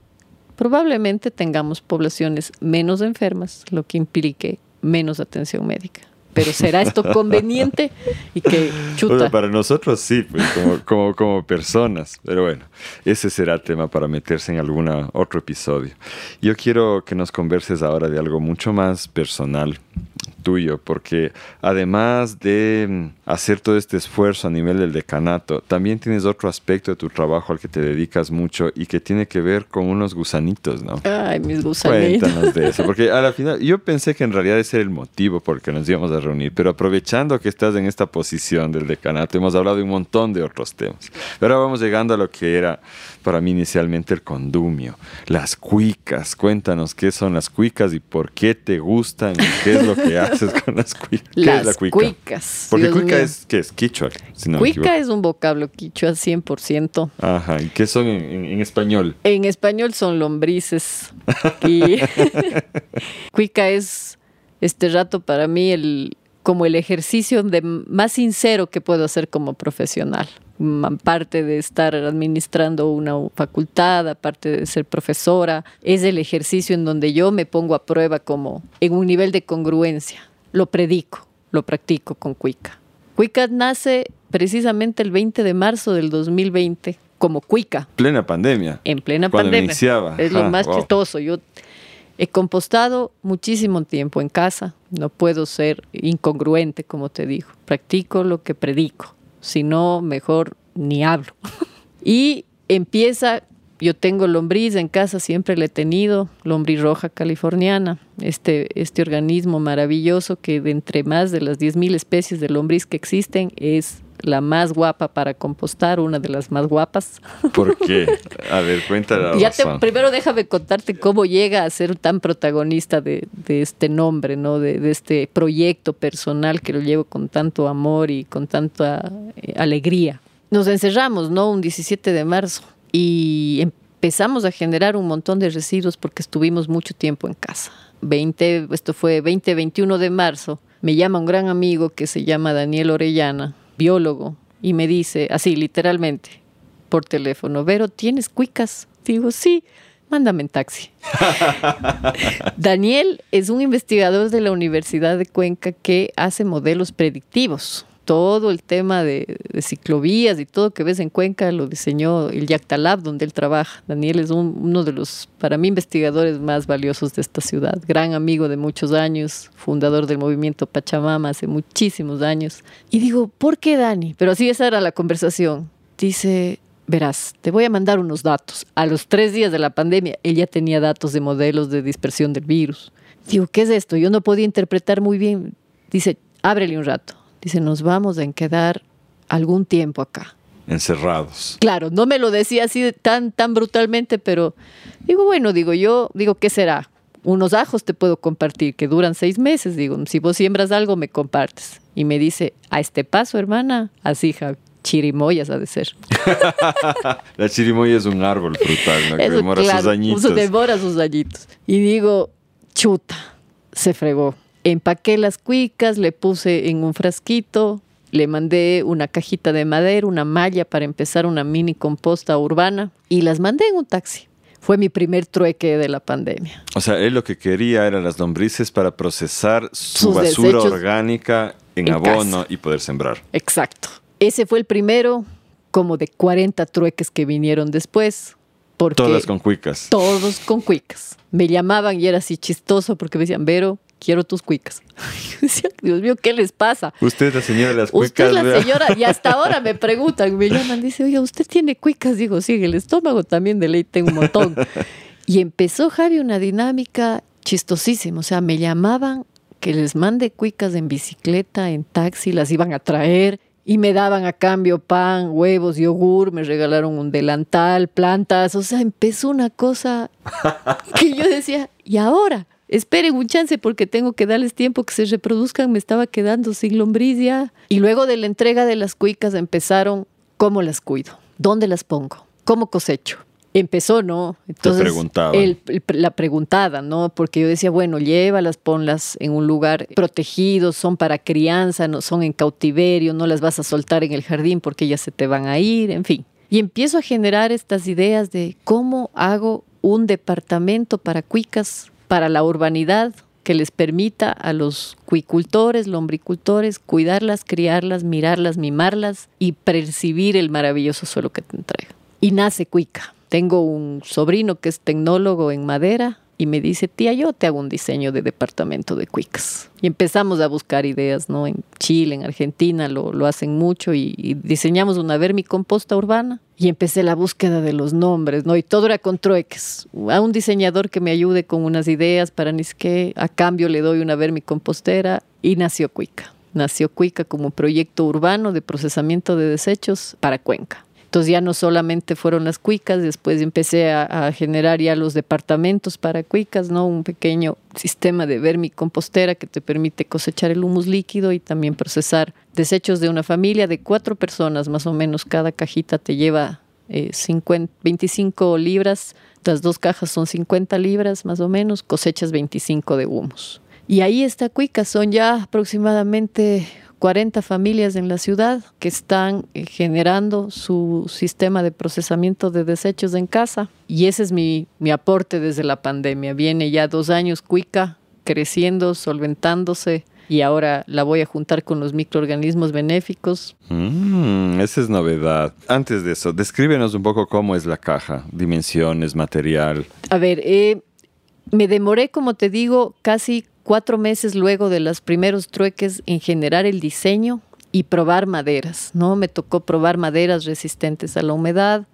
probablemente tengamos poblaciones menos enfermas, lo que implique menos atención médica pero ¿será esto conveniente? Y que chuta. para nosotros sí, pues, como, como, como, personas, pero bueno, ese será tema para meterse en algún otro episodio. Yo quiero que nos converses ahora de algo mucho más personal tuyo, porque además de mm, hacer todo este esfuerzo a nivel del decanato, también tienes otro aspecto de tu trabajo al que te dedicas mucho y que tiene que ver con unos gusanitos, ¿no? Ay, mis gusanitos. Cuéntanos de eso, porque a la final yo pensé que en realidad ese era el motivo por el que nos íbamos a reunir, pero aprovechando que estás en esta posición del decanato, hemos hablado de un montón de otros temas. Pero ahora vamos llegando a lo que era para mí inicialmente el condumio, las cuicas. Cuéntanos qué son las cuicas y por qué te gustan y qué es lo que (laughs) haces con las cuicas. ¿Qué las es la cuica? cuicas. Porque cuica es, ¿qué es? Quichua. cuica es un vocablo quichua 100%. Ajá. ¿Y qué son en, español? En español son lombrices. y (laughs) cuica es este rato para mí el como el ejercicio de más sincero que puedo hacer como profesional aparte de estar administrando una facultad, aparte de ser profesora, es el ejercicio en donde yo me pongo a prueba como en un nivel de congruencia. Lo predico, lo practico con Cuica. Cuica nace precisamente el 20 de marzo del 2020 como Cuica. Plena pandemia. En plena pandemia. Es lo más chistoso. Yo he compostado muchísimo tiempo en casa. No puedo ser incongruente, como te digo. Practico lo que predico si no, mejor ni hablo. (laughs) y empieza, yo tengo lombriz en casa, siempre le he tenido, lombriz roja californiana, este, este organismo maravilloso que de entre más de las 10.000 especies de lombriz que existen es la más guapa para compostar, una de las más guapas. (laughs) ¿Por qué? A ver, cuéntala. Ya primero déjame contarte cómo llega a ser tan protagonista de, este nombre, ¿no? De, este proyecto personal que lo llevo con tanto amor y con tanta eh, alegría. Nos encerramos, ¿no? Un 17 de marzo y empezamos a generar un montón de residuos porque estuvimos mucho tiempo en casa. 20, esto fue 20-21 de marzo. Me llama un gran amigo que se llama Daniel Orellana, biólogo, y me dice, así literalmente, por teléfono, Vero, ¿tienes cuicas? Digo, sí, mándame en taxi. (laughs) Daniel es un investigador de la Universidad de Cuenca que hace modelos predictivos todo el tema de, ciclovías y todo que ves en Cuenca lo diseñó el Yactalab, donde él trabaja. Daniel es uno de los, para mí, investigadores más valiosos de esta ciudad. Gran amigo de muchos años, fundador del movimiento Pachamama hace muchísimos años. Y digo, ¿por qué Dani? Pero así esa era la conversación. Dice, verás, te voy a mandar unos datos. A los tres días de la pandemia, él ya tenía datos de modelos de dispersión del virus. Digo, ¿qué es esto? Yo no podía interpretar muy bien. Dice, ábrele un rato. Dice, nos vamos a quedar algún tiempo acá. Encerrados. Claro, no me lo decía así tan, tan brutalmente, pero digo, bueno, digo yo, digo, ¿qué será? Unos ajos te puedo compartir que duran seis meses. Digo, si vos siembras algo, me compartes. Y me dice, a este paso, hermana, así, chirimoyas ha de ser. (laughs) la chirimoya es un árbol frutal, ¿no? que demora sus añitos. Demora sus añitos. Y digo, chuta, se fregó empaqué las cuicas, le puse en un frasquito, le mandé una cajita de madera, una malla para empezar una mini composta urbana y las mandé en un taxi. Fue mi primer trueque de la pandemia. O sea, él lo que quería eran las lombrices para procesar su basura orgánica en, abono y poder sembrar. Exacto. Ese fue el primero, como de 40 trueques que vinieron después. todas con cuicas. Todos con cuicas. Me llamaban y era así chistoso porque me decían, Vero, quiero tus cuicas. (laughs) Dios mío, ¿qué les pasa? Usted es la señora de las cuicas. Usted es la señora, y hasta ahora (laughs) me preguntan, me llaman, dice, oye, ¿usted tiene cuicas? Digo, sí, el estómago también de ley tengo un montón. y empezó, Javi, una dinámica chistosísima. O sea, me llamaban que les mande cuicas en bicicleta, en taxi, las iban a traer y me daban a cambio pan, huevos, yogur, me regalaron un delantal, plantas, o sea, empezó una cosa que yo decía, ¿y ahora? Esperen un chance porque tengo que darles tiempo que se reproduzcan, me estaba quedando sin lombriz ya. Y luego de la entrega de las cuicas empezaron, ¿cómo las cuido? ¿Dónde las pongo? ¿Cómo cosecho? empezó, ¿no? Entonces, la preguntada, ¿no? Porque yo decía, bueno, llévalas, ponlas en un lugar protegido, son para crianza, no son en cautiverio, no las vas a soltar en el jardín porque ya se te van a ir, en fin. Y empiezo a generar estas ideas de cómo hago un departamento para cuicas, para la urbanidad, que les permita a los cuicultores, lombricultores, cuidarlas, criarlas, mirarlas, mimarlas y percibir el maravilloso suelo que te entrega. Y nace Cuica. Tengo un sobrino que es tecnólogo en madera y me dice, tía, yo te hago un diseño de departamento de Quicks. Y empezamos a buscar ideas, ¿no? En Chile, en Argentina lo, lo hacen mucho y, diseñamos una vermicomposta urbana. Y empecé la búsqueda de los nombres, ¿no? Y todo era con trueques. A un diseñador que me ayude con unas ideas para ni que a cambio le doy una vermicompostera y nació Cuica. Nació Cuica como proyecto urbano de procesamiento de desechos para Cuenca. Entonces ya no solamente fueron las cuicas, después empecé a, generar ya los departamentos para cuicas, ¿no? Un pequeño sistema de vermicompostera que te permite cosechar el humus líquido y también procesar desechos de una familia de cuatro personas, más o menos. Cada cajita te lleva 25 eh, libras, las dos cajas son 50 libras más o menos, cosechas 25 de humus. Y ahí está Cuica, son ya aproximadamente 40 familias en la ciudad que están eh, generando su sistema de procesamiento de desechos en casa. Y ese es mi, aporte desde la pandemia. Viene ya dos años Cuica creciendo, solventándose. Y ahora la voy a juntar con los microorganismos benéficos. Mm, esa es novedad. Antes de eso, descríbenos un poco cómo es la caja, dimensiones, material. A ver, eh, me demoré, como te digo, casi cuatro meses luego de los primeros trueques en generar el diseño y probar maderas, ¿no? Me tocó probar maderas resistentes a la humedad.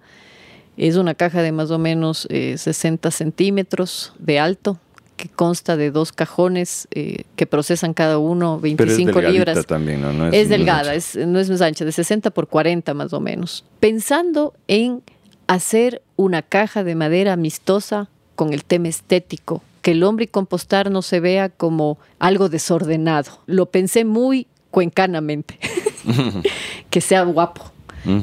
Es una caja de más o menos 60 eh, centímetros de alto, que consta de dos cajones eh, que procesan cada uno 25 Pero es libras. también, ¿no? es, delgada, no es más ancha, de 60 por 40 más o menos. Pensando en hacer una caja de madera amistosa con el tema estético que el hombre y compostar no se vea como algo desordenado. Lo pensé muy cuencanamente, (laughs) que sea guapo,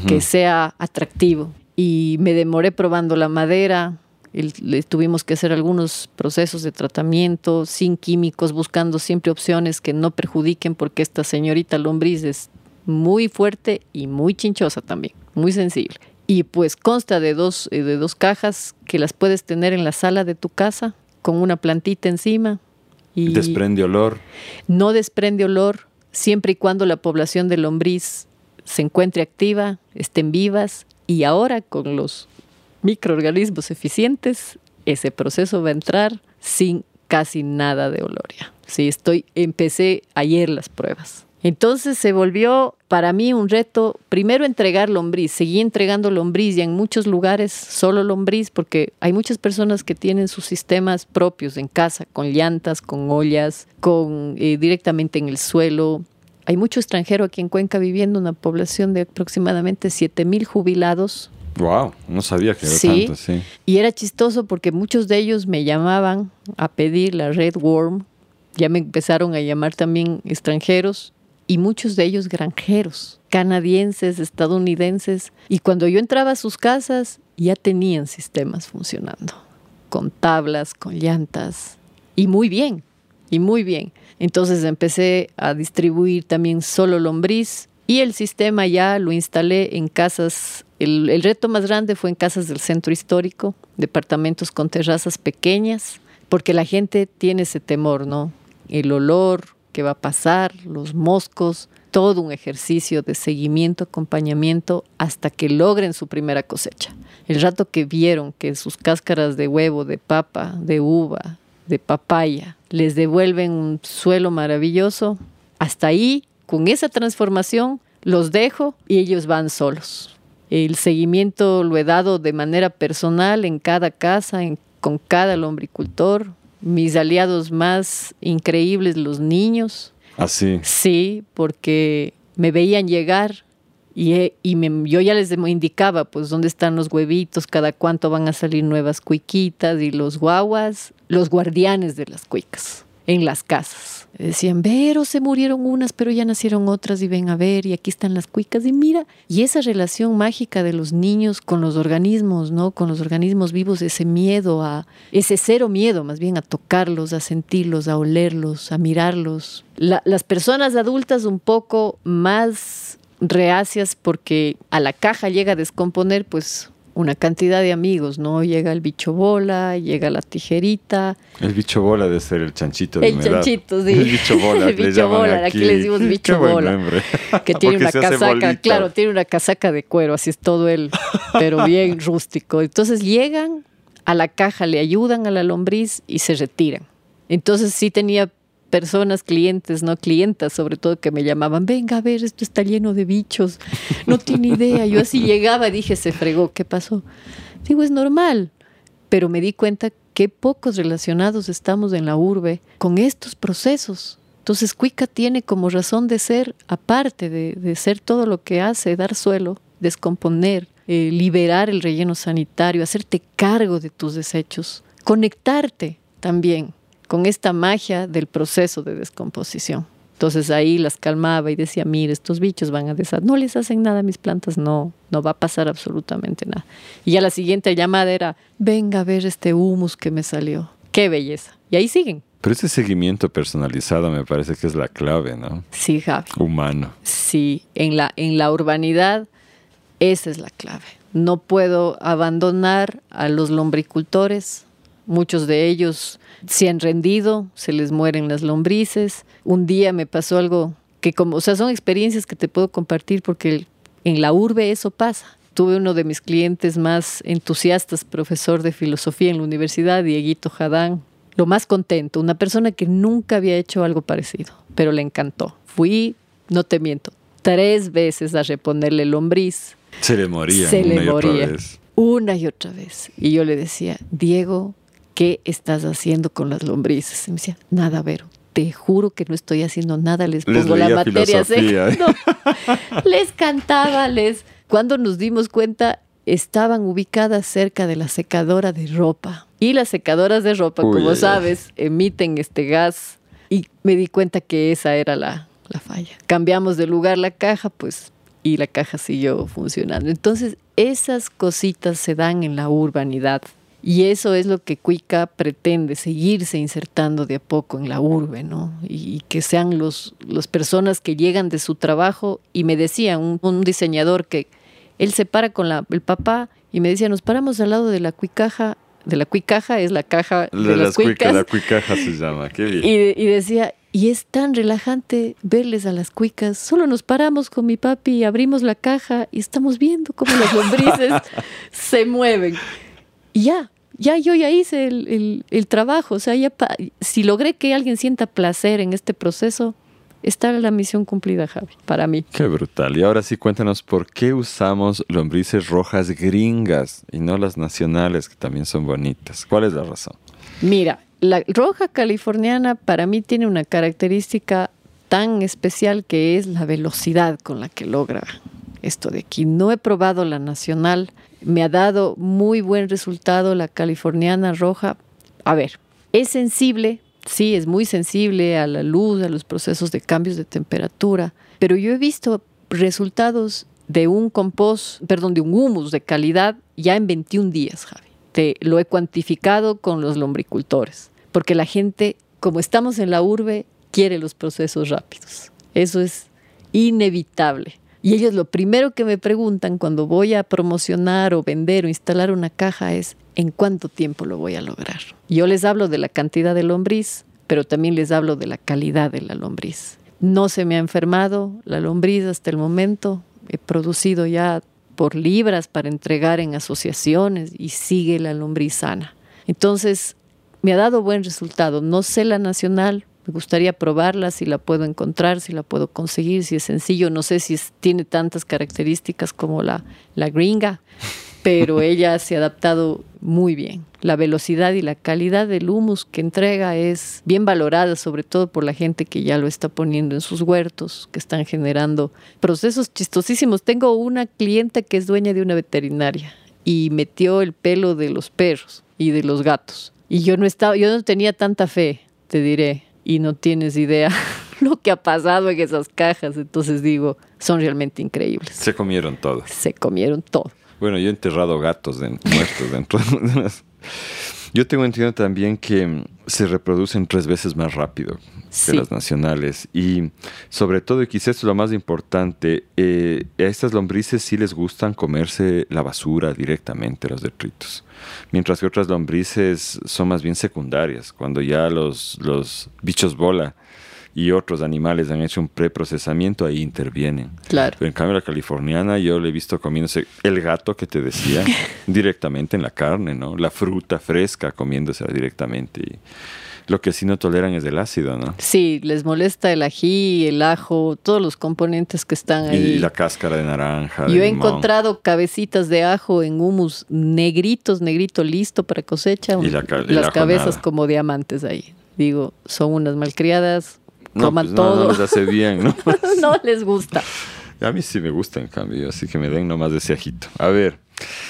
que sea atractivo. Y me demoré probando la madera, le tuvimos que hacer algunos procesos de tratamiento sin químicos, buscando siempre opciones que no perjudiquen, porque esta señorita lombriz es muy fuerte y muy chinchosa también, muy sensible. Y pues consta de dos, eh, de dos cajas que las puedes tener en la sala de tu casa, con una plantita encima. Y ¿Desprende olor? No desprende olor siempre y cuando la población de lombriz se encuentre activa, estén vivas y ahora con los microorganismos eficientes, ese proceso va a entrar sin casi nada de olor Sí, estoy, empecé ayer las pruebas. Entonces se volvió para mí un reto, primero entregar lombriz, seguí entregando lombriz y en muchos lugares solo lombriz porque hay muchas personas que tienen sus sistemas propios en casa, con llantas, con ollas, con eh, directamente en el suelo. Hay mucho extranjero aquí en Cuenca viviendo, una población de aproximadamente 7 mil jubilados. Wow, no sabía que era tanto, sí. Y era chistoso porque muchos de ellos me llamaban a pedir la Red Worm. Ya me empezaron a llamar también extranjeros y muchos de ellos granjeros, canadienses, estadounidenses. Y cuando yo entraba a sus casas, ya tenían sistemas funcionando, con tablas, con llantas, y muy bien, y muy bien. Entonces empecé a distribuir también solo lombriz y el sistema ya lo instalé en casas. El, reto más grande fue en casas del centro histórico, departamentos con terrazas pequeñas, porque la gente tiene ese temor, ¿no? El olor, qué va a pasar, los moscos, todo un ejercicio de seguimiento, acompañamiento hasta que logren su primera cosecha. El rato que vieron que sus cáscaras de huevo, de papa, de uva, de papaya, les devuelven un suelo maravilloso, hasta ahí, con esa transformación, los dejo y ellos van solos. El seguimiento lo he dado de manera personal en cada casa, con cada lombricultor. Mis aliados más increíbles, los niños. Así. ¿Ah, sí, porque me veían llegar y, y yo ya les indicaba, pues, dónde están los huevitos, cada cuánto van a salir nuevas cuiquitas y los guaguas, los guardianes de las cuicas en las casas. Decían, pero se murieron unas, pero ya nacieron otras y ven a ver, y aquí están las cuicas, y mira, y esa relación mágica de los niños con los organismos, ¿no? Con los organismos vivos, ese miedo a, ese cero miedo, más bien a tocarlos, a sentirlos, a olerlos, a mirarlos. las personas adultas un poco más reacias porque a la caja llega a descomponer, pues una cantidad de amigos, ¿no? Llega el bicho bola, llega la tijerita. El bicho bola debe ser el chanchito de El chanchito, sí. (laughs) El bicho bola. (laughs) el bicho bola, aquí. les decimos (laughs) bicho bola. Que tiene una casaca, claro, tiene una casaca de cuero, así es todo él, pero bien rústico. Entonces llegan a la caja, le ayudan a la lombriz y se retiran. Entonces sí tenía personas, clientes, no clientas, sobre todo que me llamaban, venga a ver, esto está lleno de bichos, no tiene idea. Yo así llegaba, dije, se fregó, ¿qué pasó? Digo, es normal, pero me di cuenta que pocos relacionados estamos en la urbe con estos procesos. Entonces, Cuica tiene como razón de ser, aparte de, ser todo lo que hace, dar suelo, descomponer, eh, liberar el relleno sanitario, hacerte cargo de tus desechos, conectarte también con esta magia del proceso de descomposición. Entonces ahí las calmaba y decía, mire, estos bichos van a deshacer, no les hacen nada a mis plantas, no, no va a pasar absolutamente nada. Y ya la siguiente llamada era, venga a ver este humus que me salió, qué belleza. Y ahí siguen. Pero ese seguimiento personalizado me parece que es la clave, ¿no? Sí, Javi. Humano. Sí, en la, en la urbanidad esa es la clave. No puedo abandonar a los lombricultores, muchos de ellos se han rendido, se les mueren las lombrices. Un día me pasó algo que como, o sea, son experiencias que te puedo compartir porque en la urbe eso pasa. Tuve uno de mis clientes más entusiastas, profesor de filosofía en la universidad, Dieguito Jadán, lo más contento, una persona que nunca había hecho algo parecido, pero le encantó. Fui, no te miento, tres veces a reponerle lombriz. Se le moría. Se le moría. Una y otra vez. Y yo le decía, Diego, ¿qué estás haciendo con las lombrices? Y me decía, nada, Vero, te juro que no estoy haciendo nada, les pongo la materia. ¿eh? (laughs) les cantaba, les... Cuando nos dimos cuenta, estaban ubicadas cerca de la secadora de ropa. Y las secadoras de ropa, como sabes, emiten este gas. Y me di cuenta que esa era la, la falla. Cambiamos de lugar la caja, pues, y la caja siguió funcionando. Entonces, esas cositas se dan en la urbanidad y eso es lo que Cuica pretende, seguirse insertando de a poco en la urbe, ¿no? Y, que sean los, las personas que llegan de su trabajo. Y me decía un, diseñador que él se para con la, el papá y me decía, nos paramos al lado de la cuicaja, de la cuicaja es la caja de, las, cuicas. La cuicaja se llama, qué bien. Y, y, decía, y es tan relajante verles a las cuicas. Solo nos paramos con mi papi y abrimos la caja y estamos viendo cómo las lombrices (laughs) se mueven. Y ya, ya yo ya hice el, trabajo, o sea, ya si logré que alguien sienta placer en este proceso, está la misión cumplida, Javi, para mí. Qué brutal. Y ahora sí, cuéntanos por qué usamos lombrices rojas gringas y no las nacionales, que también son bonitas. ¿Cuál es la razón? Mira, la roja californiana para mí tiene una característica tan especial que es la velocidad con la que logra esto de aquí. No he probado la nacional, me ha dado muy buen resultado la californiana roja. A ver, es sensible, sí, es muy sensible a la luz, a los procesos de cambios de temperatura, pero yo he visto resultados de un compost, perdón, de un humus de calidad ya en 21 días, Javi. Te lo he cuantificado con los lombricultores, porque la gente, como estamos en la urbe, quiere los procesos rápidos. Eso es inevitable. Y ellos lo primero que me preguntan cuando voy a promocionar o vender o instalar una caja es ¿en cuánto tiempo lo voy a lograr? Yo les hablo de la cantidad de lombriz, pero también les hablo de la calidad de la lombriz. No se me ha enfermado la lombriz hasta el momento. He producido ya por libras para entregar en asociaciones y sigue la lombriz sana. Entonces, me ha dado buen resultado. No sé la nacional, me gustaría probarla, si la puedo encontrar, si la puedo conseguir, si es sencillo. No sé si tiene tantas características como la, la gringa, pero (laughs) ella se ha adaptado muy bien. La velocidad y la calidad del humus que entrega es bien valorada, sobre todo por la gente que ya lo está poniendo en sus huertos, que están generando procesos chistosísimos. Tengo una clienta que es dueña de una veterinaria y metió el pelo de los perros y de los gatos. Y yo no estaba, yo no tenía tanta fe, te diré, y no tienes idea (laughs) lo que ha pasado en esas cajas. Entonces digo, son realmente increíbles. Se comieron todo. Se comieron todo. Bueno, yo he enterrado gatos muertos dentro de (laughs) las... Yo tengo entendido también que se reproducen tres veces más rápido que las nacionales. Y sobre todo, y quizás es lo más importante, eh, a estas lombrices sí les gustan comerse la basura directamente, los detritos. Mientras que otras lombrices son más bien secundarias, cuando ya los, los bichos bola y otros animales han hecho un preprocesamiento, ahí intervienen. Claro. Pero en cambio la californiana yo le he visto comiéndose el gato que te decía (laughs) directamente en la carne, ¿no? La fruta fresca comiéndose directamente. Y lo que sí no toleran es el ácido, ¿no? Sí, les molesta el ají, el ajo, todos los componentes que están ahí. Y la cáscara de naranja. Yo he encontrado cabecitas de ajo en humus negritos, negrito listo para cosecha. Y las cabezas como diamantes ahí. Digo, son unas malcriadas, no, pues no, No les hace bien, ¿no? (laughs) no les gusta. A mí sí me gusta, en cambio, así que me den nomás ese ajito. A ver,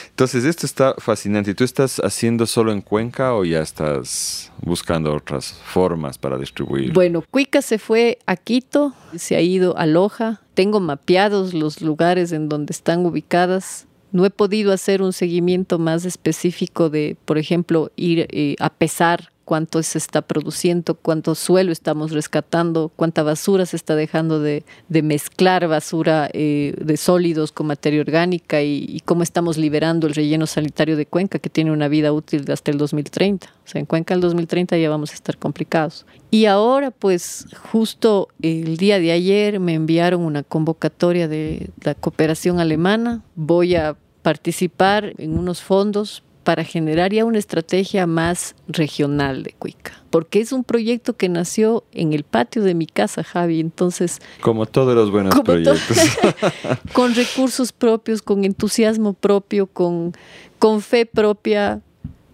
entonces esto está fascinante. ¿Y tú estás haciendo solo en Cuenca o ya estás buscando otras formas para distribuir? Bueno, Cuica se fue a Quito, se ha ido a Loja. Tengo mapeados los lugares en donde están ubicadas. No he podido hacer un seguimiento más específico de, por ejemplo, ir eh, a pesar cuánto se está produciendo, cuánto suelo estamos rescatando, cuánta basura se está dejando de, mezclar basura eh, de sólidos con materia orgánica y, cómo estamos liberando el relleno sanitario de Cuenca, que tiene una vida útil hasta el 2030. O sea, en Cuenca el 2030 ya vamos a estar complicados. Y ahora, pues, justo el día de ayer me enviaron una convocatoria de la cooperación alemana. Voy a participar en unos fondos para generar ya una estrategia más regional de Cuica. Porque es un proyecto que nació en el patio de mi casa, Javi. Entonces. Como todos los buenos proyectos. (laughs) con recursos propios, con entusiasmo propio, con, con fe propia.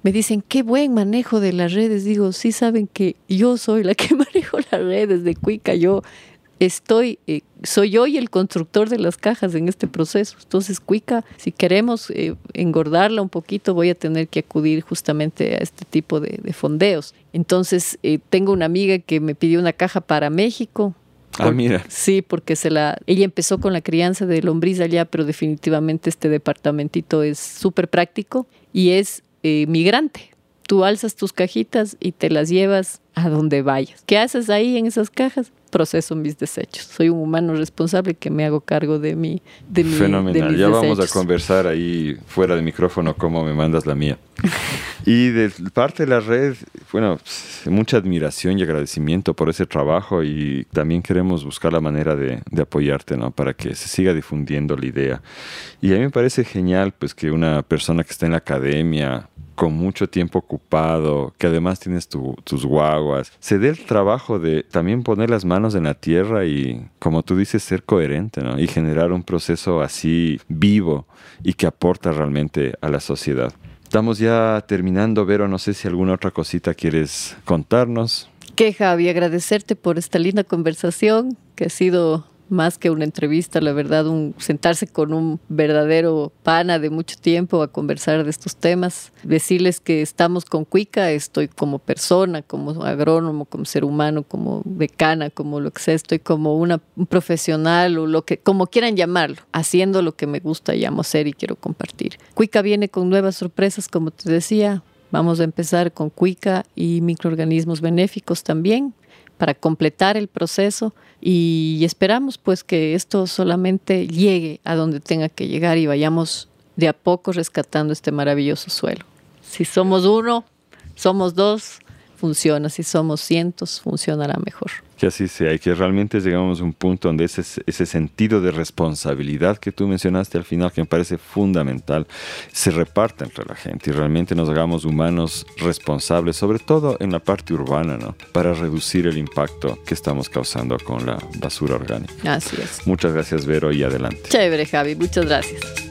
Me dicen, qué buen manejo de las redes. Digo, sí saben que yo soy la que (laughs) manejo las redes de Cuica. Yo estoy, eh, soy yo y el constructor de las cajas en este proceso. Entonces, Cuica, si queremos eh, engordarla un poquito, voy a tener que acudir justamente a este tipo de, fondeos. Entonces, eh, tengo una amiga que me pidió una caja para México. ah, mira. Sí, porque se la, ella empezó con la crianza de lombriz allá, pero definitivamente este departamentito es súper práctico y es migrante. Tú alzas tus cajitas y te las llevas a donde vayas. ¿Qué haces ahí en esas cajas? Proceso mis desechos. Soy un humano responsable que me hago cargo de mi de Fenomenal. ya vamos a conversar ahí fuera de micrófono cómo me mandas la mía. Y de parte de la red, bueno, mucha admiración y agradecimiento por ese trabajo y también queremos buscar la manera de, de apoyarte, ¿no? Para que se siga difundiendo la idea. Y a mí me parece genial, pues, que una persona que está en la academia con mucho tiempo ocupado, que además tienes tus guaguas, se dé el trabajo de también poner las manos en la tierra y, como tú dices, ser coherente, ¿no? Y generar un proceso así vivo y que aporta realmente a la sociedad. Estamos ya terminando, Vero, no sé si alguna otra cosita quieres contarnos. Que Javi, agradecerte por esta linda conversación que ha sido más que una entrevista, la verdad, un sentarse con un verdadero pana de mucho tiempo a conversar de estos temas, decirles que estamos con Cuica, estoy como persona, como agrónomo, como ser humano, como decana, como lo que sea, estoy como una, un profesional o lo que, como quieran llamarlo, haciendo lo que me gusta y amo hacer y quiero compartir. Cuica viene con nuevas sorpresas, como te decía, Vamos a empezar con Cuica y microorganismos benéficos también para completar el proceso y esperamos pues que esto solamente llegue a donde tenga que llegar y vayamos de a poco rescatando este maravilloso suelo. Si somos uno, somos dos, funciona. Si somos cientos, funcionará mejor. Que así sea y que realmente llegamos a un punto donde ese, ese sentido de responsabilidad que tú mencionaste al final, que me parece fundamental, se reparte entre la gente y realmente nos hagamos humanos responsables, sobre todo en la parte urbana, ¿no? Para reducir el impacto que estamos causando con la basura orgánica. Así es. Muchas gracias, Vero, y adelante. Chévere, Javi. Muchas gracias.